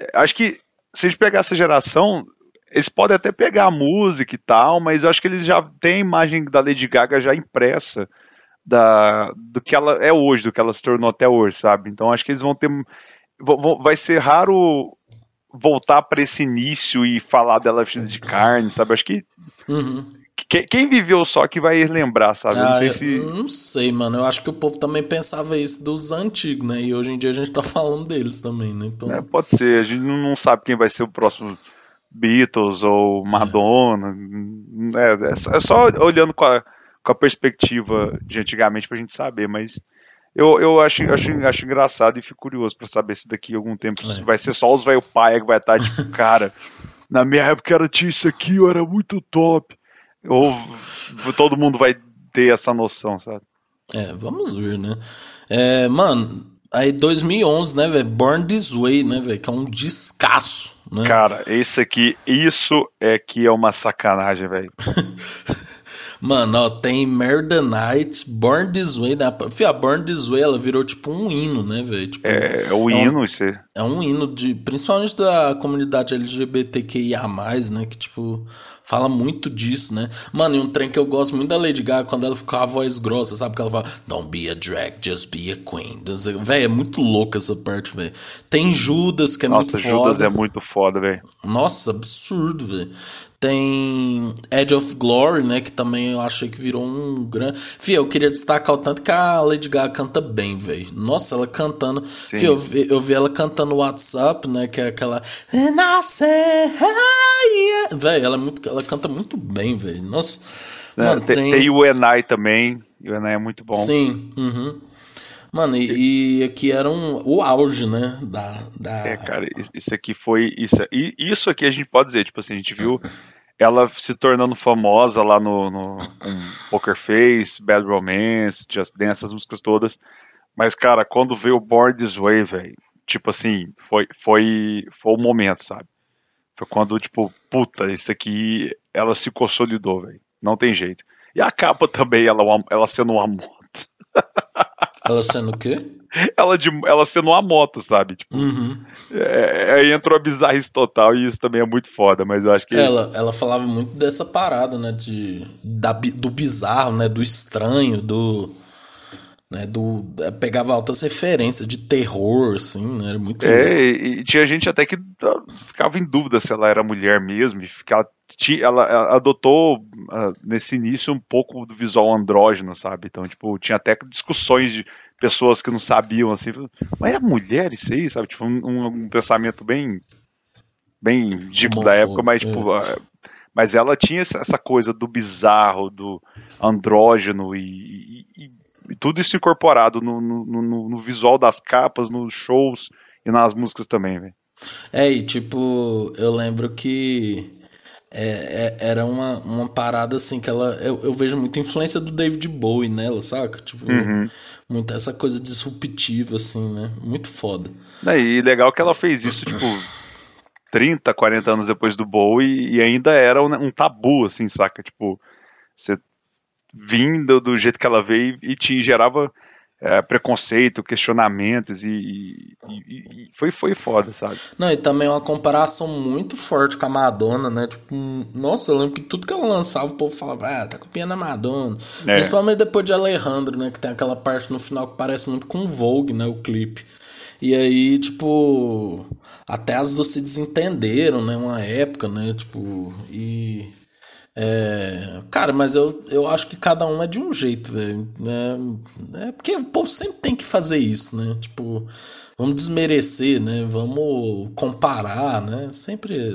eh, acho que se a gente pegar essa geração, eles podem até pegar a música e tal, mas eu acho que eles já têm a imagem da Lady Gaga já impressa da, do que ela é hoje, do que ela se tornou até hoje, sabe? Então acho que eles vão ter. Vai ser raro voltar para esse início e falar dela vestida de carne, sabe? Acho que uhum. Quem viveu só que vai lembrar, sabe? Ah, não sei se. Não sei, mano. Eu acho que o povo também pensava isso dos antigos, né? E hoje em dia a gente tá [LAUGHS] falando deles também, né? Então... É, pode ser. A gente não sabe quem vai ser o próximo Beatles ou Madonna. É, é, é só olhando com a, com a perspectiva de antigamente pra gente saber, mas. Eu, eu acho, acho, acho engraçado e fico curioso para saber se daqui a algum tempo é. vai ser só os velho pai que vai estar, [LAUGHS] tipo, cara, na minha época era tinha isso aqui, eu era muito top. Ou todo mundo vai ter essa noção, sabe? É, vamos ver, né? É, mano, aí 2011, né, velho? Born This Way, né, velho? Que é um descasso, né? Cara, esse aqui, isso é que é uma sacanagem, velho. [LAUGHS] Mano, ó, tem Murder Night, Born This Way, né? Fia, Born This Way, ela virou tipo um hino, né, velho? Tipo, é, é o é hino, um, isso aí. É um hino de, principalmente da comunidade LGBTQIA+, né, que, tipo, fala muito disso, né? Mano, e um trem que eu gosto muito da Lady Gaga, quando ela fica com a voz grossa, sabe? Que ela fala, don't be a drag, just be a queen. Véi, é muito louca essa parte, velho. Tem Judas, que é Nossa, muito foda. Nossa, Judas é muito foda, velho. Nossa, absurdo, velho. Tem Edge of Glory, né? Que também eu achei que virou um grande. Fih, eu queria destacar o tanto que a Lady Gaga canta bem, velho. Nossa, ela cantando. Fih, eu, vi, eu vi ela cantando WhatsApp, né? Que é aquela. Velho, ela, é muito, ela canta muito bem, velho. Nossa. É, Mano, tem, tem... tem o Enai também. O Enai é muito bom. Sim. Uhum. Mano, e, e, aqui era um, o auge, né? Da, da... É, cara, isso aqui foi. Isso, isso aqui a gente pode dizer, tipo assim, a gente viu ela se tornando famosa lá no, no Poker Face, Bad Romance, Just Dance, essas músicas todas. Mas, cara, quando veio o Born This Way, velho, tipo assim, foi, foi, foi o momento, sabe? Foi quando, tipo, puta, isso aqui, ela se consolidou, velho. Não tem jeito. E a capa também, ela, ela sendo uma moto. [LAUGHS] Ela sendo o quê? Ela, de, ela sendo uma moto, sabe? Tipo, uhum. é, aí entrou a bizarrice total e isso também é muito foda, mas eu acho que. Ela, ela falava muito dessa parada, né? De, da, do bizarro, né? Do estranho, do. Né, do, é, pegava altas referências de terror, assim, né, era muito É, e, e, tinha gente até que ficava em dúvida se ela era mulher mesmo, e ficava ela, ela adotou uh, nesse início um pouco do visual andrógeno, sabe? Então, tipo, tinha até discussões de pessoas que não sabiam, assim, mas é mulher isso aí, sabe? Tipo, um, um pensamento bem bem dico da época, mas, tipo, é. uh, mas ela tinha essa coisa do bizarro, do andrógeno e, e, e tudo isso incorporado no, no, no, no, visual das capas, nos shows e nas músicas também, velho. É, e tipo, eu lembro que é, é, era uma, uma parada assim que ela. Eu, eu, vejo muita influência do David Bowie nela, saca? Tipo, uhum. muita essa coisa disruptiva, assim, né? Muito foda. É, e legal que ela fez isso, tipo, 30, 40 anos depois do Bowie e ainda era um, um tabu, assim, saca? Tipo, você vindo do jeito que ela veio e te gerava é, preconceito, questionamentos e, e, e, foi, foi foda, sabe? Não, e também uma comparação muito forte com a Madonna, né? Tipo, nossa, eu lembro que tudo que ela lançava o povo falava, ah, tá copiando a Madonna. É. Principalmente depois de Alejandro, né? Que tem aquela parte no final que parece muito com Vogue, né? O clipe. E aí, tipo, até as duas se desentenderam, né? Uma época, né? Tipo, e É, cara, mas eu, eu acho que cada um é de um jeito, velho. É, é porque o povo sempre tem que fazer isso, né? Tipo, vamos desmerecer, né? Vamos comparar, né? Sempre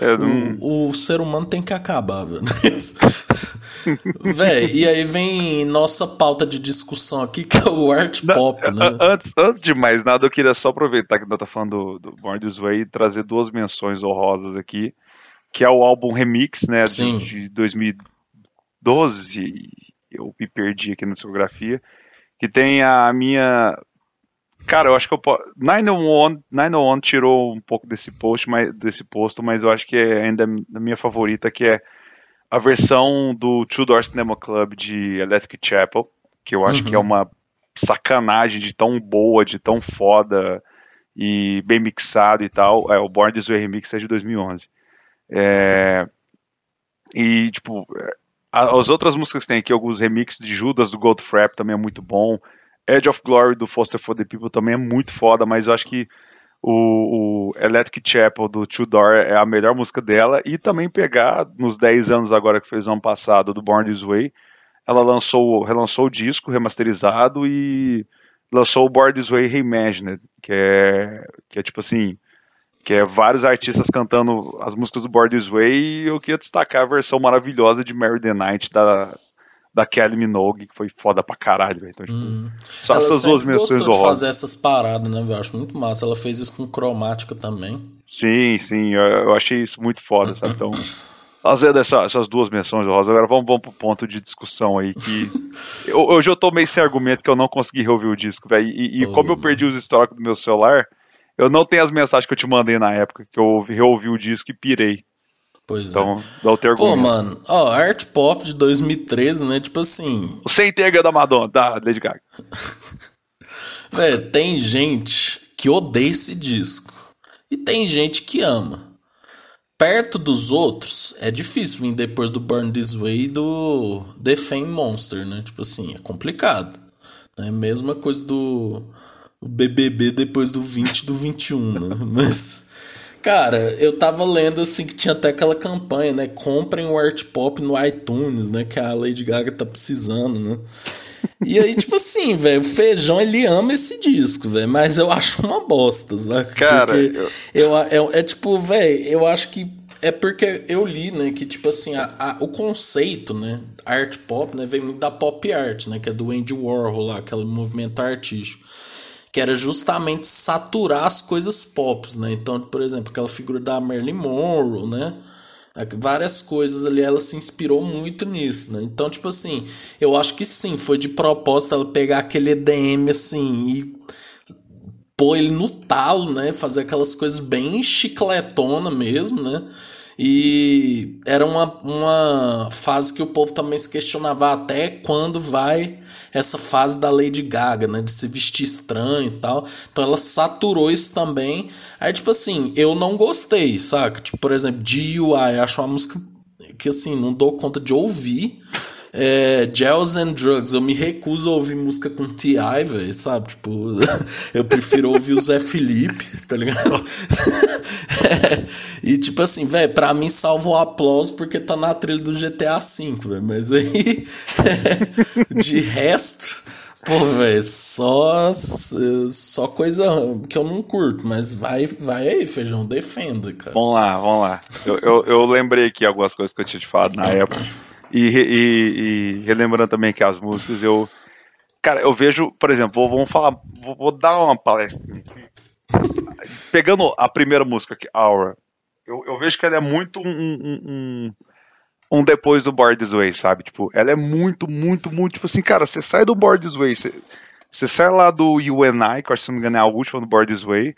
é, não... o, o, ser humano tem que acabar, velho. [LAUGHS] velho, e aí vem nossa pauta de discussão aqui, que é o art pop, né? Antes, antes de mais nada, eu queria só aproveitar que nós tá falando do, do Born This Way e trazer duas menções honrosas aqui que é o álbum Remix, né, de, de 2012, eu me perdi aqui na discografia, que tem a minha... Cara, eu acho que eu posso... 901, 901 tirou um pouco desse post, mas, desse posto, mas eu acho que é ainda a minha favorita, que é a versão do Two Door Cinema Club de Electric Chapel, que eu acho uhum. que é uhum. uma sacanagem de tão boa, de tão foda e bem mixado e tal. É o Born This Way Remix é de 2011. É, e, tipo, as outras músicas que tem aqui, alguns remixes de Judas do Goldfrapp também é muito bom. Edge of Glory do Foster for the People também é muito foda, mas eu acho que o, o Electric Chapel do Tudor é a melhor música dela. E também pegar nos 10 anos agora que fez ano passado do Born This Way, ela lançou, relançou o disco remasterizado e lançou o Born This Way Reimagined, que é, que é tipo assim que é vários artistas cantando as músicas do Born This Way, e eu queria destacar a versão maravilhosa de Mary the Night da, da Kelly Minogue, que foi foda pra caralho, Então, tipo, hum. Só ela essas duas menções de fazer essas paradas, né, velho? Acho muito massa. Ela fez isso com cromática também. Sim, sim, eu, eu achei isso muito foda, sabe? Então, [COUGHS] fazer dessa, essas duas menções Rosa. Agora vamos, vamos pro ponto de discussão aí. Que [LAUGHS] eu, hoje eu tô meio sem argumento que eu não consegui reouvir o disco, velho. E, e como eu perdi os históricos do meu celular, eu não tenho as mensagens que eu te mandei na época, que eu reouvi o disco e pirei. Pois então, é. Dá o teu Pô, mano, ó, Art Pop de 2013, né? Tipo assim. O Sem Integra da Madonna, da Lady Gaga. [LAUGHS] Véi, tem gente que odeia esse disco. E tem gente que ama. Perto dos outros, é difícil vir depois do Burn This Way e do The Fame Monster, né? Tipo assim, é complicado. É a mesma coisa do o BBB depois do 20 do 21, né? [LAUGHS] Mas, cara, eu tava lendo assim que tinha até aquela campanha, né? Comprem o Art Pop no iTunes, né? Que a Lady Gaga tá precisando, né? E aí, tipo assim, velho, o Feijão ele ama esse disco, velho, mas eu acho uma bosta, sabe? Cara, porque eu... eu é, é tipo, velho, eu acho que é porque eu li, né, que tipo assim, a, a, o conceito, né, art pop, né, vem muito da pop art, né, que é do Andy Warhol lá, aquele movimento artístico que era justamente saturar as coisas pop, né? Então, por exemplo, aquela figura da Marilyn Monroe, né? Várias coisas ali, ela se inspirou muito nisso, né? Então, tipo assim, eu acho que sim, foi de propósito ela pegar aquele EDM assim e pôr ele no talo, né? Fazer aquelas coisas bem chicletona mesmo, né? E era uma, uma fase que o povo também se questionava até quando vai essa fase da Lady Gaga, né? De se vestir estranho e tal. Então ela saturou isso também. Aí, tipo assim, eu não gostei, saca? Tipo, por exemplo, DUI, acho uma música que assim, não dou conta de ouvir. É, Gels and Drugs, eu me recuso a ouvir música com T.I., velho, sabe? Tipo, [LAUGHS] eu prefiro ouvir o Zé Felipe, tá ligado? é, [LAUGHS] e tipo assim, velho, pra mim salva o aplauso porque tá na trilha do GTA V, velho, mas aí, [LAUGHS] de resto, pô, velho, só, só coisa que eu não curto, mas vai, vai aí, feijão, defenda, cara. Vamos lá, vamos lá. Eu, eu, eu lembrei aqui algumas coisas que eu tinha te falado na época. E, e, e, relembrando também que as músicas, eu. Cara, eu vejo, por exemplo, vamos falar. Vou, vou dar uma palestra. Pegando a primeira música, que Aura, eu, eu vejo que ela é muito um, um, um, um depois do Board This Way, sabe? Tipo, ela é muito, muito, muito. Tipo assim, cara, você sai do Board This Way, você, sai lá do UNI, que eu acho que se não me engano é a última do Board Way,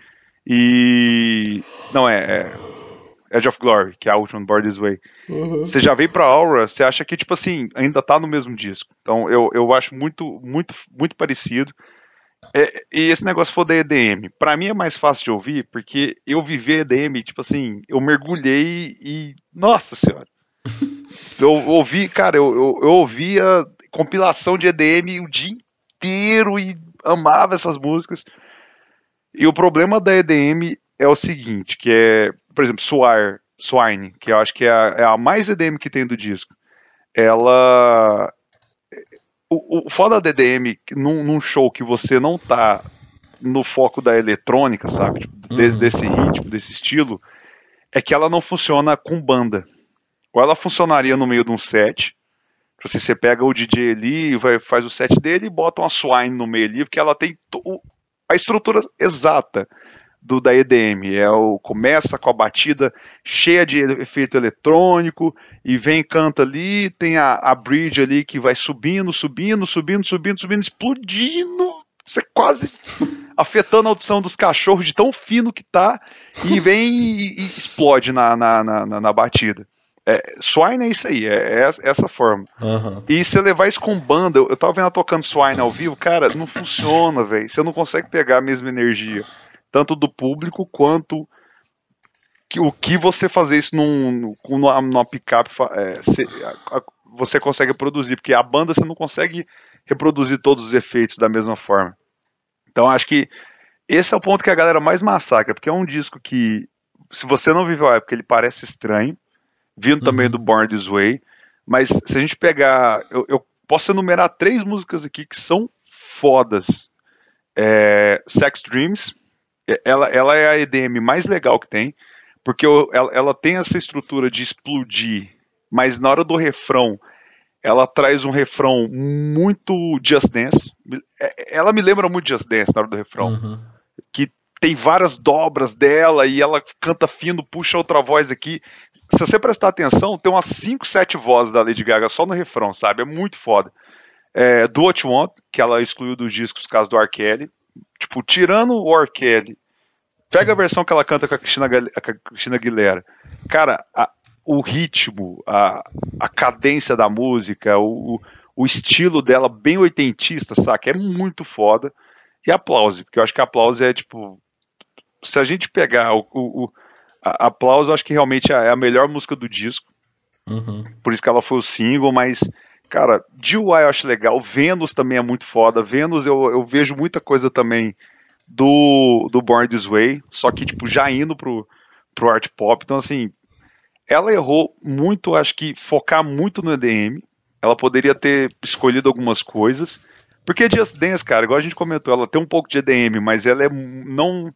e. Não, é, é Edge of Glory, que é a última do Board This Way. Uhum. Você já veio pra Aura, você acha que, tipo assim, ainda tá no mesmo disco. Então eu, eu acho muito, muito, muito parecido. É, e esse negócio for da EDM, para mim é mais fácil de ouvir, porque eu vivi EDM, tipo assim, eu mergulhei e. Nossa senhora! [LAUGHS] eu ouvi, cara, eu, eu, eu ouvia compilação de EDM o dia inteiro e amava essas músicas. E o problema da EDM é o seguinte, que é, por exemplo, Suar. Swine, que eu acho que é a, é a mais EDM que tem do disco. Ela. O, o foda da EDM num, num, show que você não tá no foco da eletrônica, sabe? Tipo, uhum. desse ritmo, desse estilo, é que ela não funciona com banda. Ou ela funcionaria no meio de um set. Tipo assim, você pega o DJ ali, vai, faz o set dele e bota uma swine no meio ali, porque ela tem a estrutura exata do da EDM. É o começa com a batida cheia de efeito eletrônico e vem canta ali, tem a, a bridge ali que vai subindo, subindo, subindo, subindo, subindo, explodindo. Você quase afetando a audição dos cachorros de tão fino que tá e vem e, e explode na, na, na, na batida. É, Swine é isso aí, é, é essa forma. Uhum. E você levar isso com banda, eu, eu tava vendo ela tocando Swine ao vivo, cara, não funciona, velho. Você não consegue pegar a mesma energia tanto do público quanto que, o que você fazer isso num, numa, numa picape é, você consegue produzir, porque a banda você não consegue reproduzir todos os efeitos da mesma forma. Então acho que esse é o ponto que a galera mais massacra, porque é um disco que, se você não viveu a época, ele parece estranho, vindo uhum. também do Born This Way, mas se a gente pegar, eu, eu posso enumerar três músicas aqui que são fodas. É, Sex Dreams, ela, ela é a EDM mais legal que tem, porque ela, ela tem essa estrutura de explodir, mas na hora do refrão, ela traz um refrão muito Just Dance. É, ela me lembra muito Just Dance na hora do refrão. Uhum. Que tem várias dobras dela e ela canta fino, puxa outra voz aqui. Se você prestar atenção, tem umas 5, 7 vozes da Lady Gaga só no refrão, sabe? É muito foda. É, Do What You Want, que ela excluiu dos discos caso do R. Kelly. Tipo, tirando o R. Kelly Pega a versão que ela canta com a Cristina, a Cristina Aguilera. Cara, a, o ritmo, a, a cadência da música, o, o estilo dela bem oitentista, saca? É muito foda. E aplauso, porque eu acho que aplauso é tipo. Se a gente pegar o, o, o a, eu acho que realmente é a melhor música do disco. Uhum. Por isso que ela foi o single, mas, cara, DIY eu acho legal. Vênus também é muito foda. Vênus eu, eu vejo muita coisa também do, do Born This Way, só que, tipo, já indo pro, pro art pop. Então, assim, ela errou muito, acho que focar muito no EDM. Ela poderia ter escolhido algumas coisas. Porque Just Dance, cara, igual a gente comentou, ela tem um pouco de EDM, mas ela é não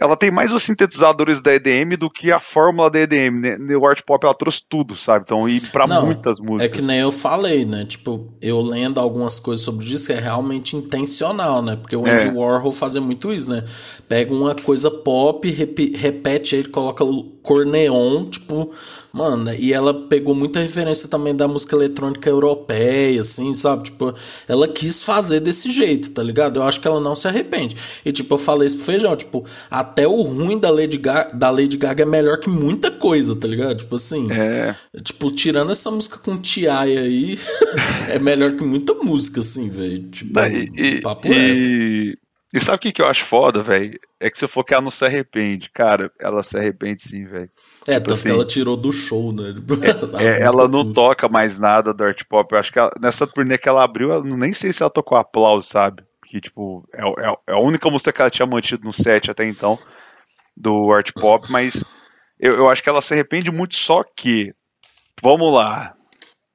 ela tem mais os sintetizadores da EDM do que a fórmula da EDM. Né? O art pop ela trouxe tudo, sabe? Então, e para muitas músicas. É que nem eu falei, né? Tipo, eu lendo algumas coisas sobre isso é realmente intencional, né? Porque o Andy é. Warhol fazia muito isso, né? Pega uma coisa pop, rep repete ele, coloca cor neon, tipo, mano, e ela pegou muita referência também da música eletrônica europeia, assim, sabe? Tipo, ela quis fazer desse jeito, tá ligado? Eu acho que ela não se arrepende. E, tipo, eu falei isso pro Feijão, tipo, até o ruim da Lady, Gaga, da Lady Gaga é melhor que muita coisa, tá ligado? Tipo assim, é. tipo, tirando essa música com T.I. aí, [LAUGHS] é melhor que muita música, assim, velho. Tipo, e, papo e, reto. E sabe o que, que eu acho foda, velho? É que se eu for que ela não se arrepende. Cara, ela se arrepende sim, velho. É, tipo tanto assim, que ela tirou do show, né? [LAUGHS] É, é, ela não tudo. toca mais nada do art pop. Eu acho que ela, nessa turnê que ela abriu, eu nem sei se ela tocou aplauso, sabe? Que, tipo, é, é, é, a única música que ela tinha mantido no set até então, do art pop, mas eu, eu acho que ela se arrepende muito, só que, vamos lá,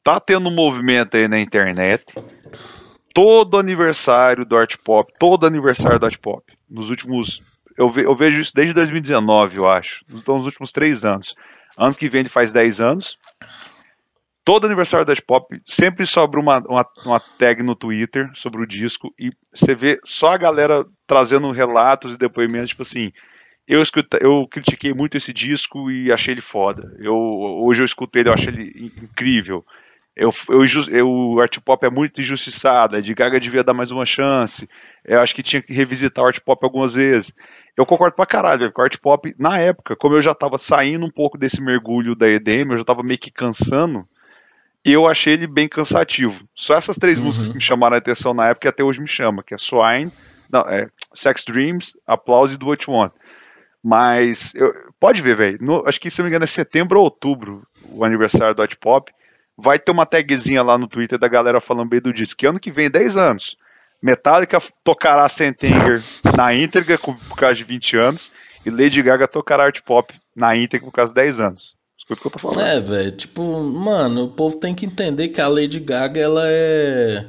tá tendo um movimento aí na internet todo aniversário do Art Pop, todo aniversário do Art Pop, nos últimos. Eu, ve, eu vejo isso desde 2019, eu acho. Então, nos últimos três anos. Ano que vem ele faz 10 anos. Todo aniversário do Art Pop sempre sobra uma, uma, uma, tag no Twitter sobre o disco e você vê só a galera trazendo relatos e depoimentos, tipo assim. Eu, escuta, eu critiquei muito esse disco e achei ele foda. Eu, hoje eu escutei ele, eu achei ele incrível. Eu, eu, eu, o art pop é muito injustiçado, a de Gaga devia dar mais uma chance. Eu acho que tinha que revisitar o art pop algumas vezes. Eu concordo pra caralho, porque o art pop, na época, como eu já tava saindo um pouco desse mergulho da EDM, eu já tava meio que cansando, eu achei ele bem cansativo. Só essas três uhum. músicas que me chamaram a atenção na época e até hoje me chama, que é Swine, não, é Sex Dreams, Applause e Do What You Want. Mas, eu, pode ver, velho, acho que se não me engano é setembro ou outubro o aniversário do Art Pop vai ter uma tagzinha lá no Twitter da galera falando bem do disco. Que ano que vem, 10 anos. Metallica tocará Sentenger na íntegra por causa de 20 anos. e Lady Gaga tocar art pop na íntegra por causa de 10 anos. Escuta o que eu tô falando. É, velho, tipo, mano, o povo tem que entender que a Lady Gaga, ela é.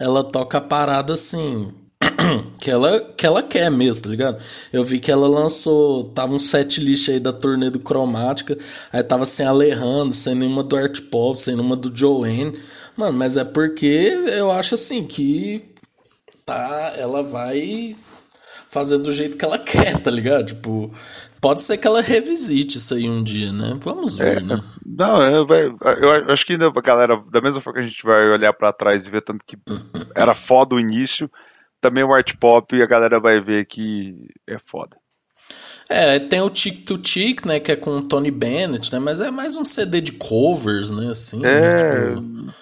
Ela toca a parada assim. [CLEARS THROAT] que ela, que ela quer mesmo, tá ligado? Eu vi que ela lançou. Tava um set list aí da turnê do Cromática. Aí tava sem Alejandro, sem nenhuma do Art Pop, sem nenhuma do Joanne. Mano, mas é porque eu acho assim que. Tá. Ela vai fazer do jeito que ela [LAUGHS] quer, tá ligado? Tipo, pode ser que ela revisite isso aí um dia, né? Vamos ver, É, né? Não, eu, vai- eu acho que ainda a galera, da mesma forma que a gente vai olhar pra trás e ver tanto que era foda o início, também o art pop a galera vai ver que é foda. É, tem o Tic to Tic, né, que é com o Tony Bennett, né, mas é mais um CD de covers, né, assim, né, É. tipo,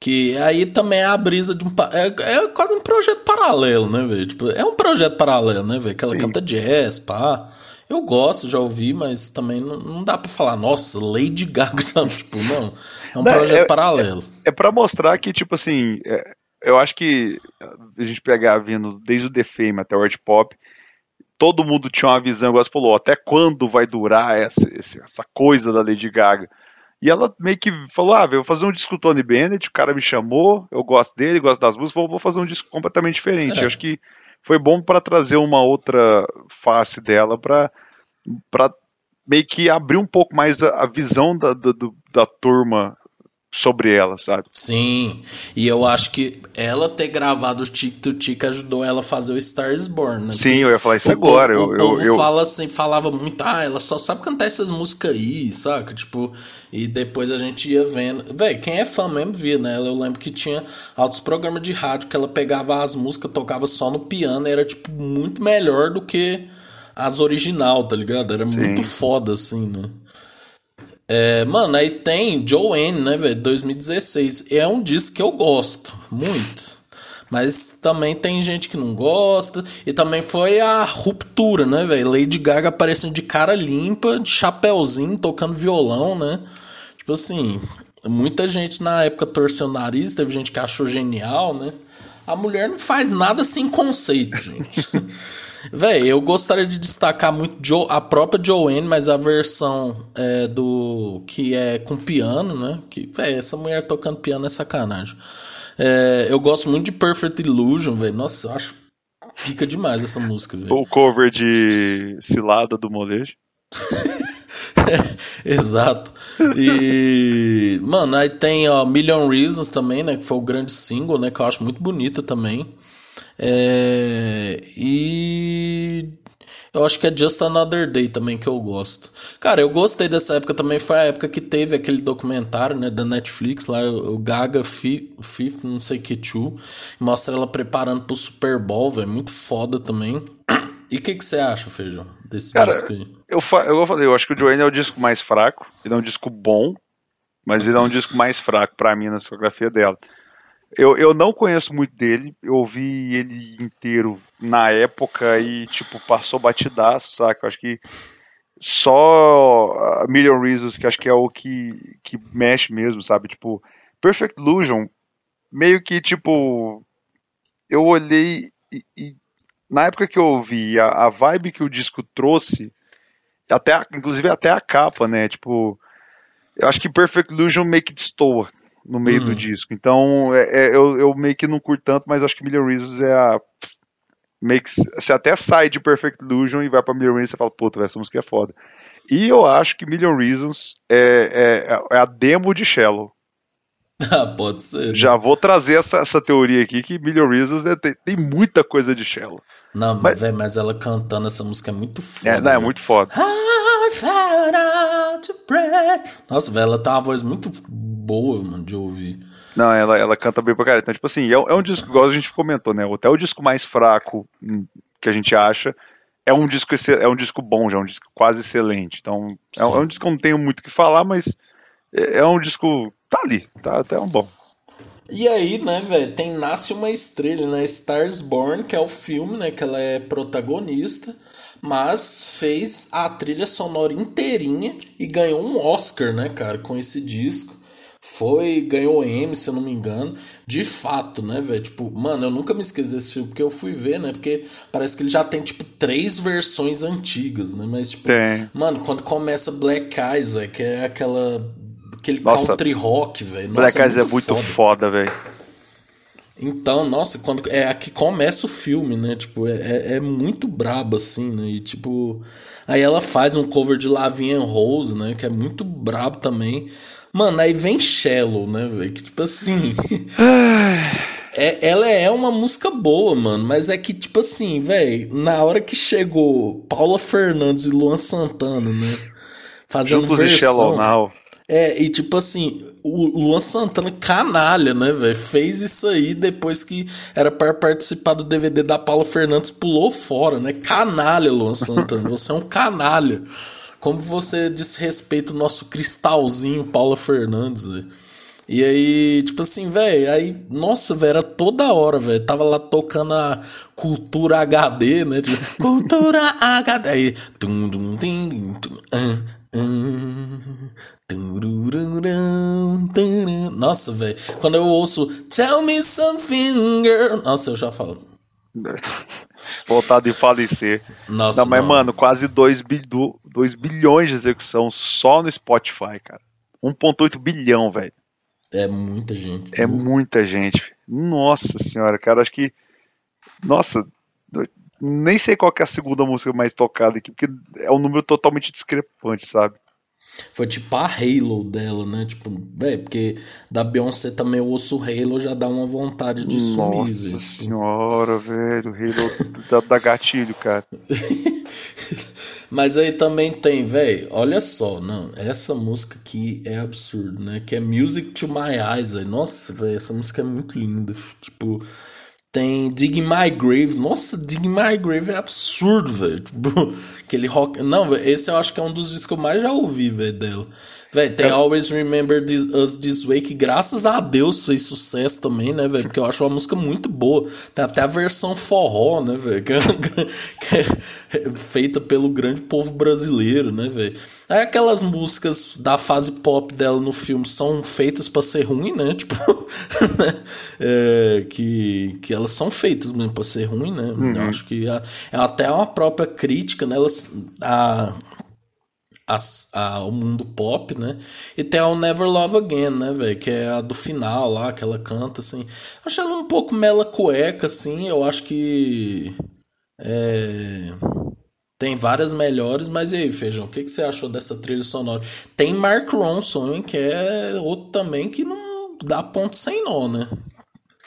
que aí também é a brisa de um, é, é quase um projeto paralelo, né, velho, tipo, é um projeto paralelo, né, velho, que ela Sim. canta jazz, pá, eu gosto, já ouvi, mas também não, não dá pra falar, nossa, Lady Gaga, [LAUGHS] sabe, tipo, não, é um Não, projeto é- paralelo. É pra mostrar que, tipo assim, é, eu acho que a gente pegar vindo desde o The Fame até o art pop, todo mundo tinha uma visão, igual você falou, até quando vai durar essa, essa coisa da Lady Gaga. E ela meio que falou: Ah, vou fazer um disco com o Tony Bennett, o cara me chamou, eu gosto dele, gosto das músicas, vou, vou fazer um disco completamente diferente. É. Eu acho que foi bom pra trazer uma outra face dela, pra meio que abrir um pouco mais a, a visão da, do- da turma sobre ela, sabe? Sim, e eu acho que ela ter gravado o Tic to Tic ajudou ela a fazer o Stars Born, né? Sim, eu ia falar isso o agora. Povo, o eu, povo eu, eu- fala assim, falava muito, ah, ela só sabe cantar essas músicas aí, saca? Tipo, e depois a gente ia vendo. Véi, quem é fã mesmo via, né? Eu lembro que tinha altos programas de rádio que ela pegava as músicas, tocava só no piano, era, tipo, muito melhor do que as original, tá ligado? Era muito foda, assim, né? É, mano, aí tem Joanne, né, velho? 2016. É um disco que eu gosto muito. Mas também tem gente que não gosta. E também foi a ruptura, né, velho? Lady Gaga aparecendo de cara limpa, de chapéuzinho, tocando violão, né? Tipo assim, muita gente na época torceu o nariz, teve gente que achou genial, né? A mulher não faz nada sem conceito, gente. [LAUGHS] Véi, eu gostaria de destacar muito Jo- a própria Joanne, mas a versão é, do que é com piano, né? Que, véi, essa mulher tocando piano é sacanagem. É, eu gosto muito de Perfect Illusion, velho. Nossa, eu acho pica demais essa música, velho. o cover de Cilada do Molejo. [LAUGHS] [LAUGHS] Exato. E, mano, aí tem ó, Million Reasons também, né? Que foi o grande single, né? Que eu acho muito bonita também. É, e eu acho que é Just Another Day também que eu gosto. Cara, eu gostei dessa época também. Foi a época que teve aquele documentário, né? Da Netflix lá, o Gaga Fi- Fifth, não sei que, Two. Mostra ela preparando pro Super Bowl, velho. Muito foda também. [CLEARS THROAT] E o que que você acha, Feijão, desse Cara, disco aí? Eu, fa- eu falei, eu acho que o Joanne é o disco mais fraco. Ele é um disco bom, mas ele é um disco mais fraco pra mim na discografia dela. Eu, eu não conheço muito dele, eu ouvi ele inteiro na época e, tipo, passou batidaço, saca? Eu acho que só a Million Reasons, que acho que é o que, que mexe mesmo, sabe? Tipo, Perfect Illusion, meio que, tipo, eu olhei e, e na época que eu ouvi a, a vibe que o disco trouxe, até a- inclusive até a capa, né? Tipo, eu acho que Perfect Illusion meio que destoa no meio Uhum. do disco. Então, é, é, eu, eu meio que não curto tanto, mas acho que Million Reasons é a. Meio que você até sai de Perfect Illusion e vai pra Million Reasons e fala, puta, essa música é foda. E eu acho que Million Reasons é, é, é a demo de Shallow. [LAUGHS] Ah, pode ser. né? Já vou trazer essa, essa teoria aqui que Million Reasons é- tem, tem muita coisa de Shallow. Não, mas, Mas- véi, mas ela cantando essa música é muito foda. É, não, é né? muito foda. Nossa, velho, ela tem uma voz muito boa, mano, de ouvir. Não, ela, ela canta bem pra caralho. Então, tipo assim, é, um- é um disco, igual a gente comentou, né? Até o disco mais fraco hum, que a gente acha é um disco, é um disco bom, já é um disco quase excelente. Então, é, um- é um disco que eu não tenho muito o que falar, mas é, é um disco. Tá ali, tá até um bom. E aí, né, velho, tem Nasce uma Estrela, né? Stars Born, que é o filme, né? Que ela é protagonista, mas fez a trilha sonora inteirinha e ganhou um Oscar, né, cara, com esse disco. Foi, ganhou M, se eu não me engano. De fato, né, velho? Tipo, mano, eu nunca me esqueci desse filme, porque eu fui ver, né? Porque parece que ele já tem, tipo, três versões antigas, né? Mas, tipo, Tem. mano, quando começa Black Eyes, velho, que é aquela. Aquele Nossa, country rock, velho. Black Eyes é muito foda. foda, velho. Então, nossa, quando é aqui começa o filme, né? Tipo, é, é- é muito brabo, assim, né? E tipo. Aí ela faz um cover de Lavinha Rose, né? Que é muito brabo também. Mano, aí vem Shallow, né, velho? Que tipo assim. [SIGHS] é, ela é uma música boa, mano. Mas é que, tipo assim, velho, na hora que chegou Paula Fernandes e Luan Santana, né? Fazendo Juntos versão. Shallow Now. É, e tipo assim, o Luan Santana, canalha, né, velho? Fez isso aí depois que era para participar do DVD da Paula Fernandes, pulou fora, né? Canalha, Luan Santana. Você é um canalha. Como você desrespeita o nosso cristalzinho Paula Fernandes, velho. E aí, tipo assim, velho, aí, nossa, velho, era toda hora, velho. Tava lá tocando a Cultura HD, né? Tipo, Cultura HD. Aí, tum, tum, tum, ah, ah, turururum, turum. Nossa, velho. Quando eu ouço Tell me something, girl. Nossa, eu já falo. [LAUGHS] Voltado em falecer. Nossa, não, mas, não. mano, quase 2 bilhões de execução só no Spotify, cara. 1,8 bilhão, velho. É muita gente. É muita gente. Nossa senhora, cara, acho que. Nossa, nem sei qual que é a segunda música mais tocada aqui, porque é um número totalmente discrepante, sabe? Foi tipo a Halo dela, né? Tipo, velho, porque da Beyoncé também eu ouço Halo já dá uma vontade de sumir, Nossa senhora, velho. Halo da, da gatilho, cara. [LAUGHS] Mas aí também tem, velho, olha só, não, essa música aqui é absurdo, né? Que é Music to My Eyes, velho. Nossa, velho, essa música é muito linda. Tipo, tem Dig My Grave. Nossa, Dig My Grave é absurdo, velho. [LAUGHS] Tipo, aquele rock. Não, esse eu acho que é um dos discos que eu mais já ouvi, velho, dela. Velho, tem Always Remember This, Us This Way, que graças a Deus fez sucesso também, né, velho? Porque eu acho uma música muito boa. Tem até a versão forró, né, velho? [LAUGHS] Que, é- feita pelo grande povo brasileiro, né, velho? Aí aquelas músicas da fase pop dela no filme são feitas pra ser ruim, né? [LAUGHS] Tipo, né? É, que, que elas são feitas mesmo pra ser ruim, né? Eu acho que a- é até uma própria crítica, né? Elas, a, as- a- o mundo pop, né? E tem a o Never Love Again, né, velho? Que é a do final lá, que ela canta, assim. Acho ela um pouco mela cueca, assim. Eu acho que. É. Tem várias melhores, mas e aí, Feijão, o que, que você achou dessa trilha sonora? Tem Mark Ronson, hein, que é outro também que não dá ponto sem nó, né?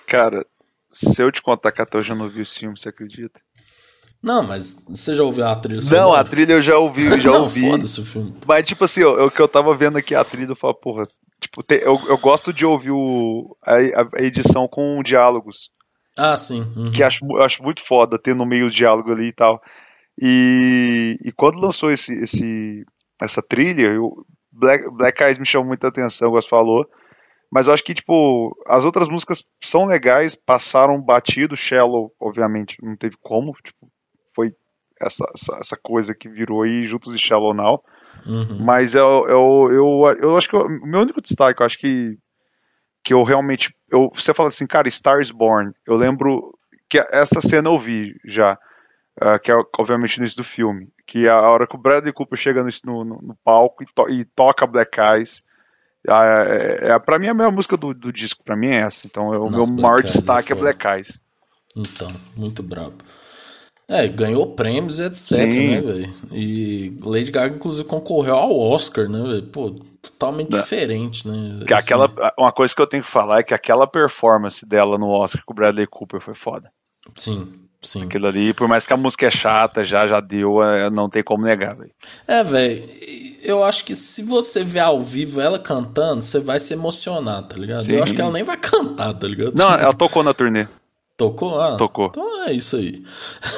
Cara, se eu te contar que até hoje eu não vi esse filme, você acredita? Não, mas você já ouviu a trilha sonora? Não, a trilha eu já ouvi, eu [LAUGHS] já não, ouvi. foda-se o filme. Mas, tipo assim, o que eu tava vendo aqui a trilha, eu falo, porra, tipo, tem- eu, eu gosto de ouvir o, a, a edição com diálogos, Ah, sim. uhum. que acho, eu acho muito foda ter no meio os diálogos ali e tal. E, e quando lançou esse, esse, essa trilha, eu, Black, Black Eyes me chamou muita atenção, como você falou. Mas eu acho que, tipo, as outras músicas são legais, passaram batido. Shallow, obviamente, não teve como. Tipo, foi essa, essa, essa coisa que virou aí, Juntos e Shallow Now. Uhum. Mas eu, eu, eu, eu acho que o meu único destaque, eu acho que, que eu realmente. Eu, você fala assim, cara, Stars Born. Eu lembro que essa cena eu vi já. ah, que é obviamente no início do filme. Que é a hora que o Bradley Cooper chega no, no, no- palco e, to- e toca Black Eyes. Ah, É, é, pra mim, a melhor música do, do disco, pra mim é essa. Então, é o meu Black maior Eyes é destaque é. Black Eyes. Então, muito brabo. É, ganhou prêmios, etc, Sim. né, velho? E Lady Gaga, inclusive, concorreu ao Oscar, né, velho? Pô, totalmente diferente, né? Que Assim, aquela, uma coisa que eu tenho que falar é que aquela performance dela no Oscar com o Bradley Cooper foi foda. Sim, sim. Aquilo ali, por mais que a música é chata, já já deu, é, não tem como negar, velho. É, velho, eu acho que se você ver ao vivo ela cantando, você vai se emocionar, tá ligado? Sim. Eu acho que ela nem vai [LAUGHS] cantar, tá ligado? Não, ela tocou na turnê. Tocou? Ah, Tocou. Então é isso aí.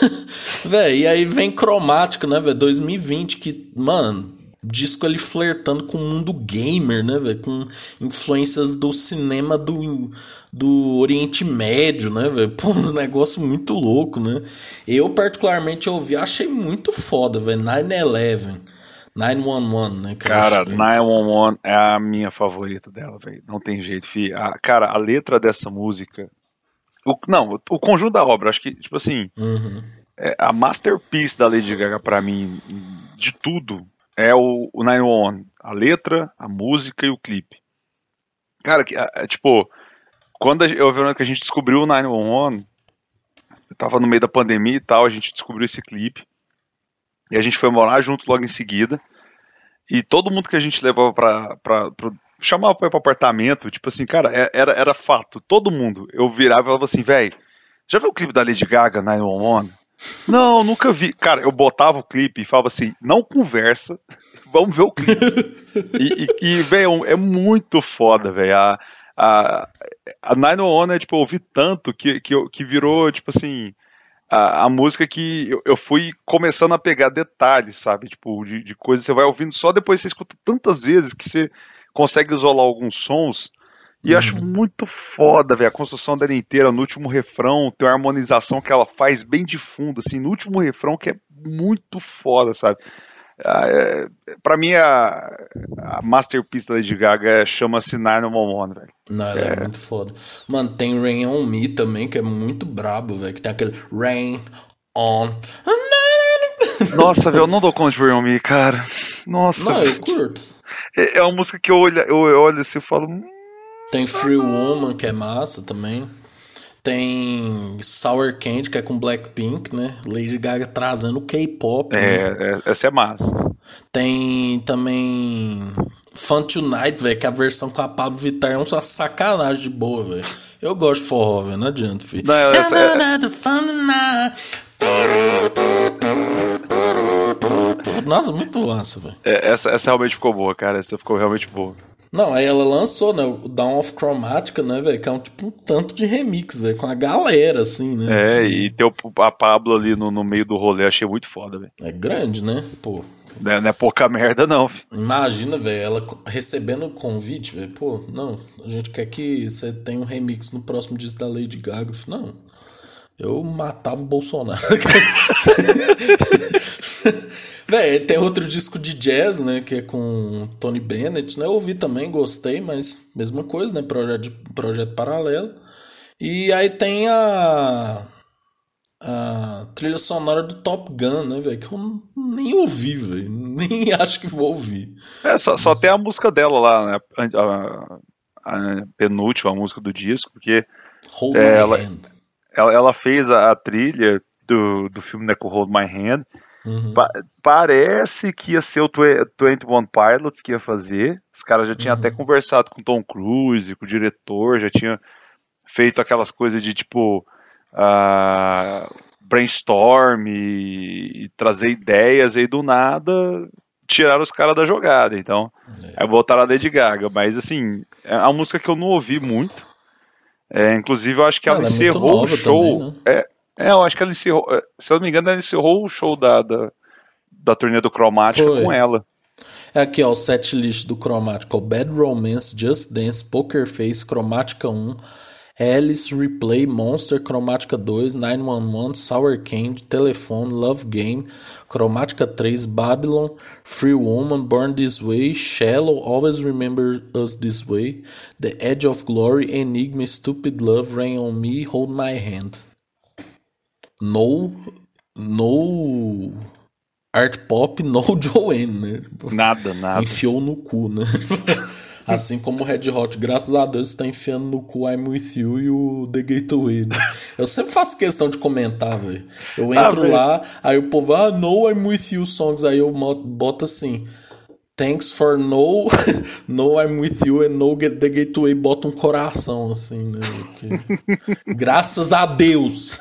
[LAUGHS] véi, e aí vem cromático, né, velho? 2020, que, mano, disco ali flertando com o mundo gamer, né, velho? Com influências do cinema do, do Oriente Médio, né, velho? Pô, uns negócios muito louco, né? Eu, particularmente, ouvi, achei muito foda, velho. 9-11. 911, né? Cara, 911 é a minha favorita dela, velho. Não tem jeito, fi. A, cara, a letra dessa música. O, não, o conjunto da obra, acho que, tipo assim. Uhum. É, a masterpiece da Lady Gaga, pra mim, de tudo, é o, o 911. A letra, a música e o clipe. Cara, que, é, tipo, quando a, eu vi que a gente descobriu o 911, eu tava no meio da pandemia e tal, a gente descobriu esse clipe. E a gente foi morar junto logo em seguida. E todo mundo que a gente levava pra. Chamava pra ir pro apartamento, tipo assim, cara, é, era, era fato. Todo mundo. Eu virava e falava assim, velho, já viu o clipe da Lady Gaga, 911? Não, nunca vi. Cara, eu botava o clipe e falava assim, não conversa, vamos ver o clipe. e, e, e velho, é muito foda, velho. A, a, a 911 é, tipo, eu ouvi tanto que, que, que virou, tipo assim, a, a música que eu, eu, fui começando a pegar detalhes, sabe? Tipo, de, de coisas que você vai ouvindo só depois você escuta tantas vezes que você consegue isolar alguns sons. E uhum. acho muito foda, velho, a construção dela inteira. No último refrão, tem uma harmonização que ela faz bem de fundo, assim, no último refrão, que é muito foda, sabe? Ah, é, pra mim, a, a masterpiece da Lady Gaga chama-se Nine One, velho. Não, ela é. é. muito foda. Mano, tem Rain On Me também, que é muito brabo, velho. Que tem aquele Rain On. Nossa, velho, eu não dou conta de Rain On Me, cara. Nossa. Não, eu curto. É, é uma música que eu olho, eu olho assim e falo. Hum, tem Free Woman, que é massa também. Tem Sour Candy, que é com Blackpink, né? Lady Gaga trazendo K-pop. É, né? é, essa é massa. Tem também Fun Tonight, velho, que é a versão com a Pablo Vittar é uma sacanagem de boa, velho. Eu gosto de forró, velho, não adianta, filho. Não, essa é... Nossa, muito massa, velho. É, essa, essa realmente ficou boa, cara. Essa ficou realmente boa. Não, aí ela lançou, né, o Down of Chromatica, né, velho, que é um tipo um tanto de remix, velho, com a galera, assim, né? É, e tem a Pablo ali no, no meio do rolê, achei muito foda, velho. É grande, né, pô. Não é, não é pouca merda, não. Filho. Imagina, velho, ela recebendo o convite, velho, pô, não, a gente quer que você tenha um remix no próximo disco da Lady Gaga. Não, eu matava o Bolsonaro. [LAUGHS] Véi, tem outro disco de jazz, né? Que é com Tony Bennett, né? Eu ouvi também, gostei, mas mesma coisa, né? Projeto, projeto paralelo. E aí tem a, a trilha sonora do Top Gun, né, velho? Que eu nem ouvi, velho. Nem [LAUGHS] acho que vou ouvir. É, só, só tem a música dela lá, né? A, a, a penúltima música do disco, porque. Hold é, ela, hand ela, ela fez a, a, trilha do, do filme né, com Hold My Hand. Uhum. Pa parece que ia ser o 21 Pilots que ia fazer. Os caras já tinham uhum. até conversado com Tom Cruise, com o diretor, já tinha feito aquelas coisas de tipo uh, brainstorm e, e, trazer ideias aí do nada tiraram os caras da jogada. Então, é. aí botaram a Lady Gaga. Mas assim, é uma música que eu não ouvi muito. É, inclusive, eu acho que ela, ela é encerrou o show. Também, né? é, é, eu acho que ela encerrou. É, se eu não me engano, ela encerrou o show da, da, da turnê do Cromática com ela. É aqui, ó, o set list do Cromática: Bad Romance, Just Dance, Poker Face, Cromática 1. Alice, Replay, Monster, Cromática 2, 911, Sour Candy, Telefone, Love Game, Cromática 3, Babylon, Free Woman, Born This Way, Shallow, Always Remember Us This Way, The Edge of Glory, Enigma, Stupid Love, Rain on Me, Hold My Hand. No. No. Art Pop, [LAUGHS] no Joanne, né? Nada, nada. Enfiou no cu, né? [LAUGHS] Assim como o Red Hot, graças a Deus, está enfiando no cu I'm With You e o The Gateway, né? Eu sempre faço questão de comentar, velho. Eu ah, entro ah, lá, aí o povo, ah, no I'm With You songs, aí eu boto assim. Thanks for no, [LAUGHS] no I'm with you and no get the gateway bota um coração assim, né? Porque, [LAUGHS] graças a Deus.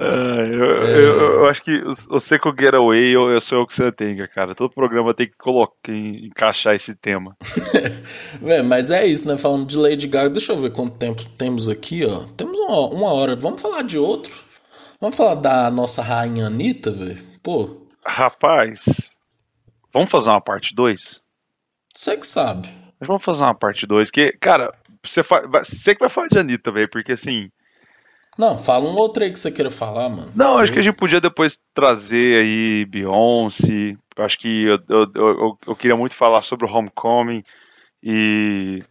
Ah, eu, é... eu, eu, acho que o Getaway eu, eu sou eu que você tem, cara. Todo programa tem que colocar, encaixar esse tema. [LAUGHS] é, mas é isso, né? Falando de Lady Gaga, deixa eu ver quanto tempo temos aqui, ó. Temos uma, uma hora. Vamos falar de outro? Vamos falar da nossa rainha Anitta, velho? Pô. Rapaz. Vamos fazer uma parte 2? Você que sabe. Mas vamos fazer uma parte 2, que, cara, você, fa... você que vai falar de Anitta, velho, porque assim. Não, fala um outro aí que você queira falar, mano. Não, acho que a gente podia depois trazer aí Beyoncé. Acho que eu, eu, eu, eu queria muito falar sobre o Homecoming e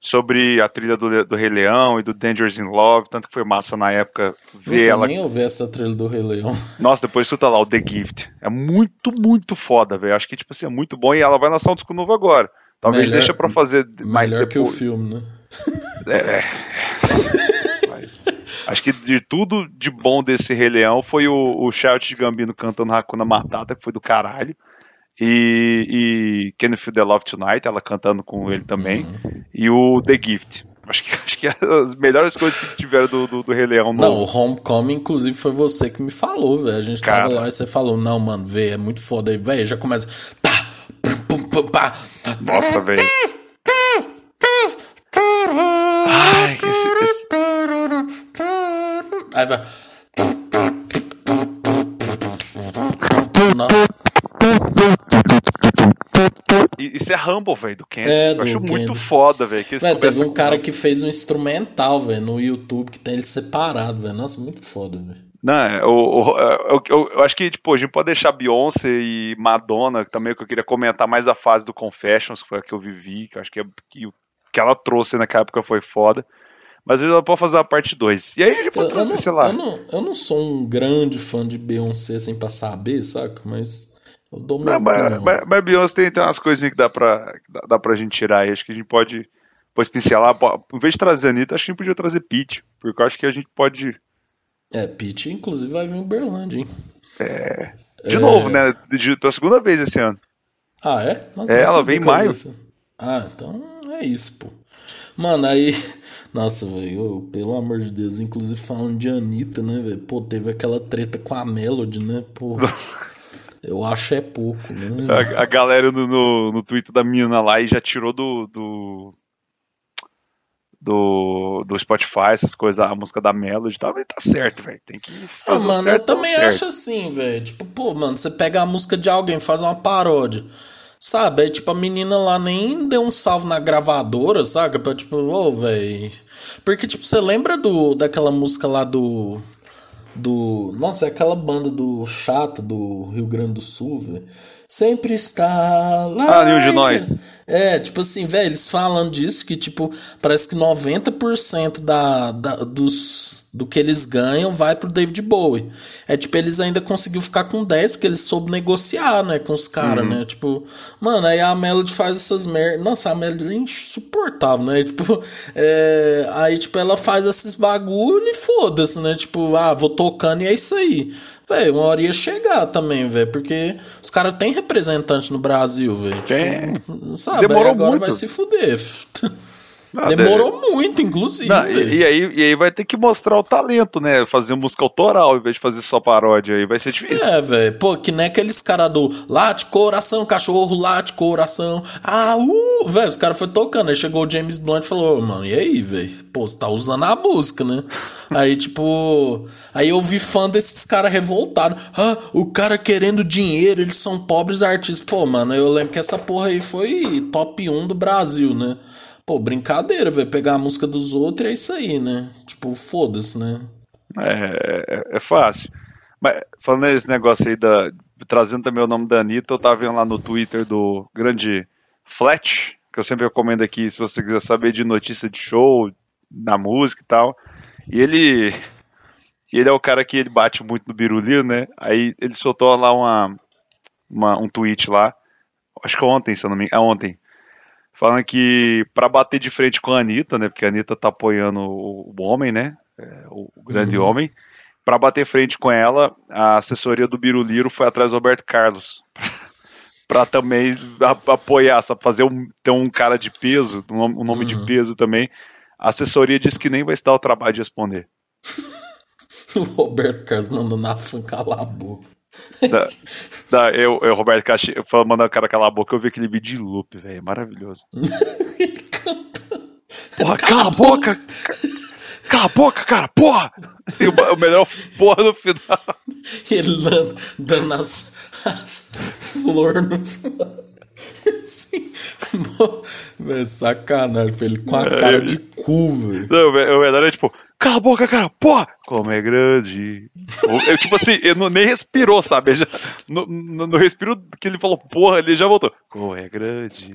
sobre a trilha do, do Rei Leão e do Dangerous in Love, tanto que foi massa na época ver ela. nem ouvi essa trilha do Rei Leão. [LAUGHS] Nossa, depois escuta lá o The Gift. É muito, muito foda, velho. Acho que tipo assim, é muito bom e ela vai lançar um disco novo agora. Talvez melhor, deixa pra fazer Melhor depois. que o filme, né? É. é. [LAUGHS] Acho que de tudo de bom desse Rei Leão foi o, o Shout de Gambino cantando Hakuna Matata, que foi do caralho. E, e Can You Feel the Love Tonight, ela cantando com ele também. Uhum. E o The Gift. Acho que, [LAUGHS] acho que é as melhores coisas que tiveram do, do, do Rei Leão. Não, o Homecoming, inclusive, foi você que me falou, velho. A gente Cara. tava lá e você falou, não, mano, vê, é muito foda aí, velho. Já começa. Pá, pum, pum, pá. Nossa, velho. Ai, que esse, esse... Aí vai. Nossa. Isso é Rumble, velho, do Kendrick. É, do eu acho muito foda, velho. Teve um cara que fez um instrumental, velho, no YouTube que tem ele separado, velho. Nossa, muito foda, velho. Não, é, o, o, eu, eu, eu, acho que, tipo, a gente pode deixar Beyoncé e Madonna também, que eu queria comentar mais a fase do Confessions, que foi a que eu vivi, que eu acho que, é, que, que ela trouxe naquela época foi foda. Mas eu pode fazer uma parte 2. E aí a gente pode fazer, não, sei lá. Eu não, eu não sou um grande fã de Beyoncé, assim, pra saber, saca? Mas eu dou uma mas, mas, mas, Beyoncé tem, tem umas coisinhas que dá pra, dá, dá pra gente tirar aí. Acho que a gente pode, pode pincelar. Em vez de trazer a Anitta, acho que a gente podia trazer Pete. Porque eu acho que a gente pode... É, Pete, inclusive, vai vir em Uberlândia, hein? É... De é... novo, né? De, pela segunda vez esse ano. Ah, é? Nossa, é, ela vem em maio. Ah, então é isso, pô. Mano, aí [LAUGHS] nossa, velho, pelo amor de Deus, inclusive falando de Anitta, né, velho? Pô, teve aquela treta com a Melody, né? Pô. [LAUGHS] eu acho é pouco, né? A, a galera no, no, no Twitter da menina lá e já tirou do, do. do. do Spotify, essas coisas, a música da Melody e tal, tá certo, velho. Tem que. Ah, mano, certo, eu também acho assim, velho. Tipo, pô, mano, você pega a música de alguém, faz uma paródia. Sabe? Aí, tipo, a menina lá nem deu um salve na gravadora, saca? Pra, tipo, ô, oh, velho. Porque, tipo, você lembra do, daquela música lá do. Do. Nossa, é aquela banda do Chata do Rio Grande do Sul, velho. Sempre está lá. Ah, de nós. É, tipo assim, velho, eles falam disso que, tipo, parece que 90% da, da, dos do que eles ganham vai pro David Bowie. É tipo, eles ainda conseguiu ficar com 10 porque eles soube negociar, né, com os caras, uhum. né? Tipo, mano, aí a Melody faz essas merdas. Nossa, a Melody é insuportável, né? [LAUGHS] Tipo, é... aí, tipo, ela faz esses bagulho e foda-se, né? Tipo, ah, vou tocando e é isso aí. Velho, uma hora ia chegar também, velho, porque os caras têm representante no Brasil, velho. Tipo, sabe? Demorou agora muito. vai se fuder. Não, Demorou de... muito, inclusive. Não, e, e, aí, e aí vai ter que mostrar o talento, né? Fazer música autoral em vez de fazer só paródia. Aí vai ser difícil. É, velho. Pô, que nem aqueles caras do late coração, cachorro, late coração. Ah, uh! Velho, os caras foi tocando. Aí chegou o James Blunt e falou, mano, e aí, velho? Pô, você tá usando a música, né? [LAUGHS] aí, tipo. Aí eu vi fã desses caras revoltados. Ah, o cara querendo dinheiro, eles são pobres artistas. Pô, mano, eu lembro que essa porra aí foi top 1 do Brasil, né? Pô, brincadeira, velho. Pegar a música dos outros é isso aí, né? Tipo, foda-se, né? É, é, é, fácil. Mas falando esse negócio aí da. Trazendo também o nome da Anitta, eu tava vendo lá no Twitter do grande Flat, que eu sempre recomendo aqui se você quiser saber de notícia de show, na música e tal. E ele. Ele é o cara que ele bate muito no Biruliro, né? Aí ele soltou lá uma, uma, um tweet lá. Acho que ontem, se eu não me engano. É ontem falando que para bater de frente com a Anitta, né? Porque a Anitta tá apoiando o, homem, né? É, o, grande uhum. homem. Para bater frente com ela, a assessoria do Biruliro foi atrás do Roberto Carlos. [LAUGHS] para também apoiar, sabe? Fazer um, ter um cara de peso, um, nome uhum. de peso também. A assessoria disse que nem vai se dar o trabalho de responder. [LAUGHS] o Roberto Carlos mandando a fã calar a boca da, da, eu, eu, Roberto Caxi, mandando o cara calar a boca, eu vi aquele vídeo de loop, velho. Maravilhoso. [LAUGHS] porra, cala a boca! Cala a boca, cara, porra! E o, o melhor porra no final. Ele dando, dando as, as flores no [LAUGHS] Sim. Véi, sacanagem, ele com a cara de cu, velho. Não, o melhor é tipo, cala a boca, cara, porra! Como é grande. eu, tipo assim, ele não, nem respirou, sabe? Ele já, no, no, no respiro que ele falou, porra, ele já voltou. Como é grande.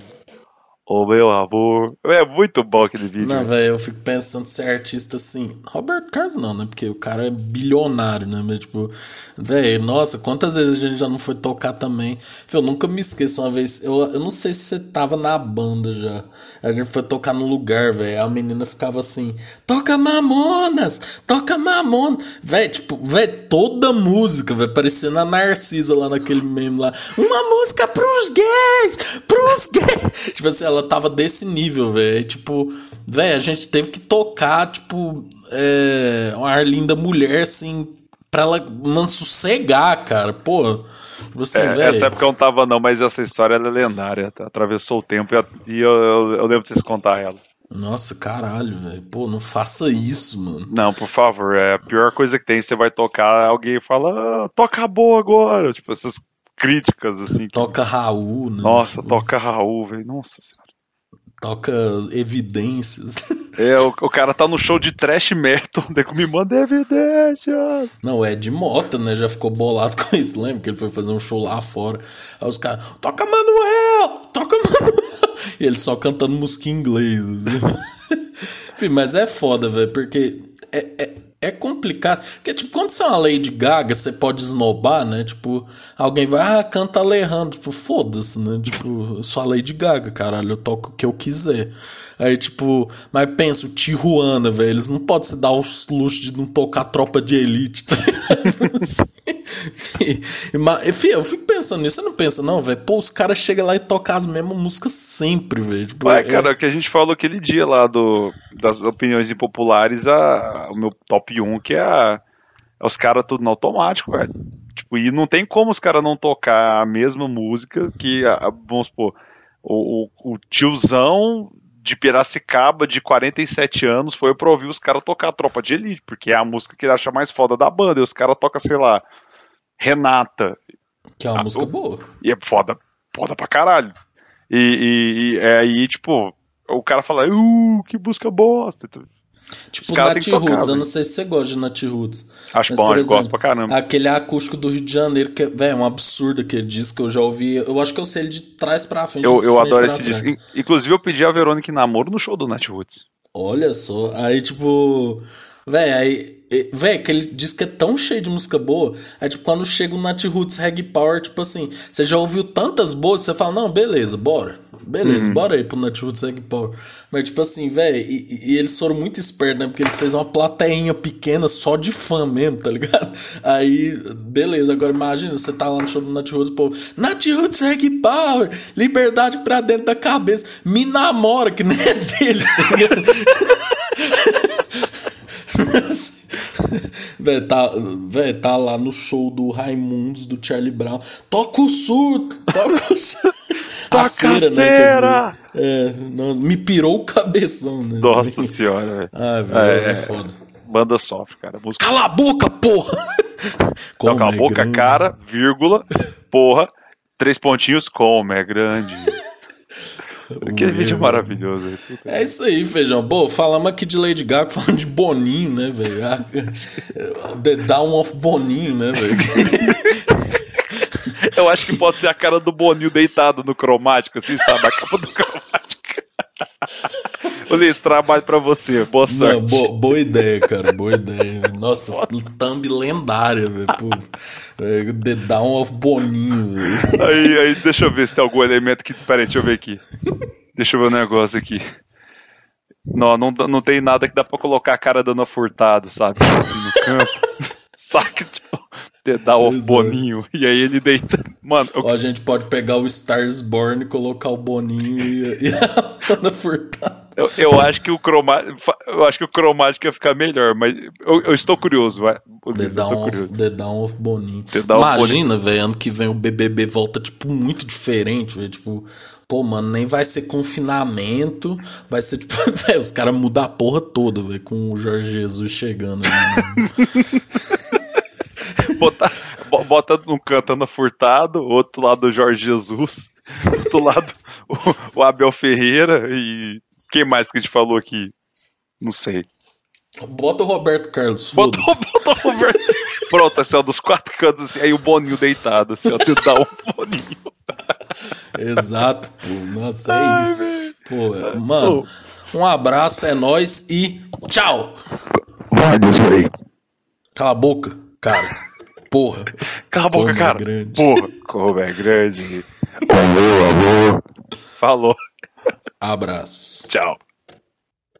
Ô meu amor. É muito bom aquele vídeo. Não, velho, eu fico pensando ser artista assim. Roberto Carlos não, né? Porque o cara é bilionário, né? Mas, tipo, velho, nossa, quantas vezes a gente já não foi tocar também. Eu nunca me esqueço uma vez. Eu, eu não sei se você tava na banda já. A gente foi tocar no lugar, velho. A menina ficava assim: toca Mamonas, toca Mamonas. Velho, tipo, velho, toda música, velho, parecendo a Narcisa lá naquele meme lá. Uma música pros gays, pros gays. [LAUGHS] tipo assim, ela tava desse nível, velho. Tipo, velho, a gente teve que tocar, tipo, é, uma Arlinda mulher, assim, pra ela não sossegar, cara. Pô, tipo assim, é, velho. Essa época eu não tava, não, mas essa história é lendária. Tá? Atravessou o tempo e eu, eu, eu lembro de vocês contar ela. Nossa, caralho, velho. Pô, não faça isso, mano. Não, por favor. É a pior coisa que tem. Você vai tocar, alguém fala, ah, toca boa agora. Tipo, essas críticas, assim. Que... Toca Raul, né? Nossa, Tipo, toca Raul, velho. Nossa senhora. Toca Evidências. É, o, o cara tá no show de trash metal, daí me manda evidências. Não, o Ed Mota, né? Já ficou bolado [LAUGHS] com isso, lembra? Que ele foi fazer um show lá fora. Aí os caras, toca Manuel! Toca Manuel! [LAUGHS] E ele só cantando música em inglês. assim. [LAUGHS] Enfim, mas é foda, velho, porque é, é, é complicado. Porque, tipo, quando você é uma Lady Gaga, você pode esnobar, né? Tipo, alguém vai, ah, canta Alejandro. Tipo, foda-se, né? Tipo, eu sou a Lady Gaga, caralho, eu toco o que eu quiser. Aí, tipo, mas pensa, o Tijuana, velho, eles não podem se dar os luxos de não tocar tropa de elite, tá [LAUGHS] enfim, eu fico pensando nisso, você não pensa, não, velho? Pô, os caras chegam lá e tocam as mesmas músicas sempre, velho. Tipo, Ué, é- cara, o que a gente falou aquele dia lá do, das opiniões impopulares, a, o meu top 1, que é, a, é os caras tudo no automático, velho. Tipo, e não tem como os caras não tocar a mesma música que, a- a- vamos supor, o, o, o tiozão de Piracicaba, de 47 anos, foi pra ouvir os caras tocar a Tropa de Elite, porque é a música que ele acha mais foda da banda, e os caras tocam, sei lá, Renata, que é uma Ah, música o- boa. e é foda, foda pra caralho. E, e, e é aí, tipo, o cara fala, uh, que música bosta. Tipo, Nat Roots, eu não sei se você gosta de Nat Roots. Acho Mas, bom, por eu gosto pra caramba. Aquele acústico do Rio de Janeiro, que é, velho, é um absurdo aquele disco, eu já ouvi. Eu acho que eu sei ele de trás pra frente. Eu, eu adoro esse trás. disco. In- Inclusive, eu pedi a Verônica em namoro no show do Nat Roots. Olha só, aí tipo. Véi, aí. Véi, aquele disco é tão cheio de música boa. Aí, tipo, quando chega o Nat Roots Reg Power, tipo assim, você já ouviu tantas boas, você fala, não, beleza, bora. Beleza, Uhum. bora aí pro Roots Reg Power. Mas, tipo assim, véi, e, e- e eles foram muito espertos, né? Porque eles fez uma plateinha pequena só de fã mesmo, tá ligado? [LAUGHS] Aí, beleza, agora imagina, você tá lá no show do Nat Roots, pô, Nat Roots Reg Power, liberdade pra dentro da cabeça, me namora, que nem é deles, tá ligado? [LAUGHS] [LAUGHS] Véi, tá, véi, tá lá no show do Raimundos, do Charlie Brown. Toca o surto! Toca o surto! [LAUGHS] A cera, né? dizer, é, não, me pirou o cabeção, né? Nossa [LAUGHS] senhora, velho. Ah, velho, é, É. foda. Banda sofre, cara. Música. Cala a boca, porra! Não, cala a é boca, grande. cara, vírgula, porra, três pontinhos, como é grande. [LAUGHS] O vídeo maravilhoso. É isso aí, feijão. Pô, falamos aqui de Lady Gaga, falando de Boninho, né, velho? Ah, [LAUGHS] The Down of Boninho, né, velho? Eu acho que pode ser a cara do Boninho deitado no cromático, assim, sabe? A capa do cromático. [LAUGHS] [LAUGHS] Esse trabalho pra você. Boa sorte. Não, bo- boa ideia, cara, boa ideia. Nossa, thumb lendária, velho. pô. É, The Down of Boninho, velho. Aí, aí, deixa eu ver se tem algum elemento que. Pera aí, deixa eu ver aqui. Deixa eu ver um negócio aqui. Não, não, não tem nada que dá pra colocar a cara dando furtado, sabe? Assim, no campo. [LAUGHS] Saca, tipo, dá o boninho. E aí ele deita. Mano, eu- Ou a gente pode pegar o Stars Born e colocar o Boninho e, e a Ana Furtado. eu, eu acho que o cromático. Eu acho que o cromático ia ficar melhor, mas eu, eu estou curioso, vai. The Down, of. The Down of Boninho. Down Imagina, velho, ano que vem o BBB volta, tipo, muito diferente, velho. Tipo, pô, mano, nem vai ser confinamento. Vai ser, tipo, [LAUGHS] velho, os caras mudam a porra toda, velho, com o Jorge Jesus chegando aí. [LAUGHS] né? [LAUGHS] Bota, bo- bota um cantando furtado, outro lado do Jorge Jesus. Do lado, o, o Abel Ferreira e. Quem mais que a gente falou aqui? Não sei. Bota o Roberto Carlos, Bota, bota o Roberto. Pronto, assim, ó, dos quatro cantos, assim, aí o Boninho deitado, assim, ó, tentar o Boninho. Exato, pô. Nossa, é isso. Pô, mano, um abraço, é nóis e tchau! Vai. Cala a boca, cara. Porra. Cala a boca, Como é cara. grande. Porra, como é grande. Alô, alô. Falou. Abraço. Tchau.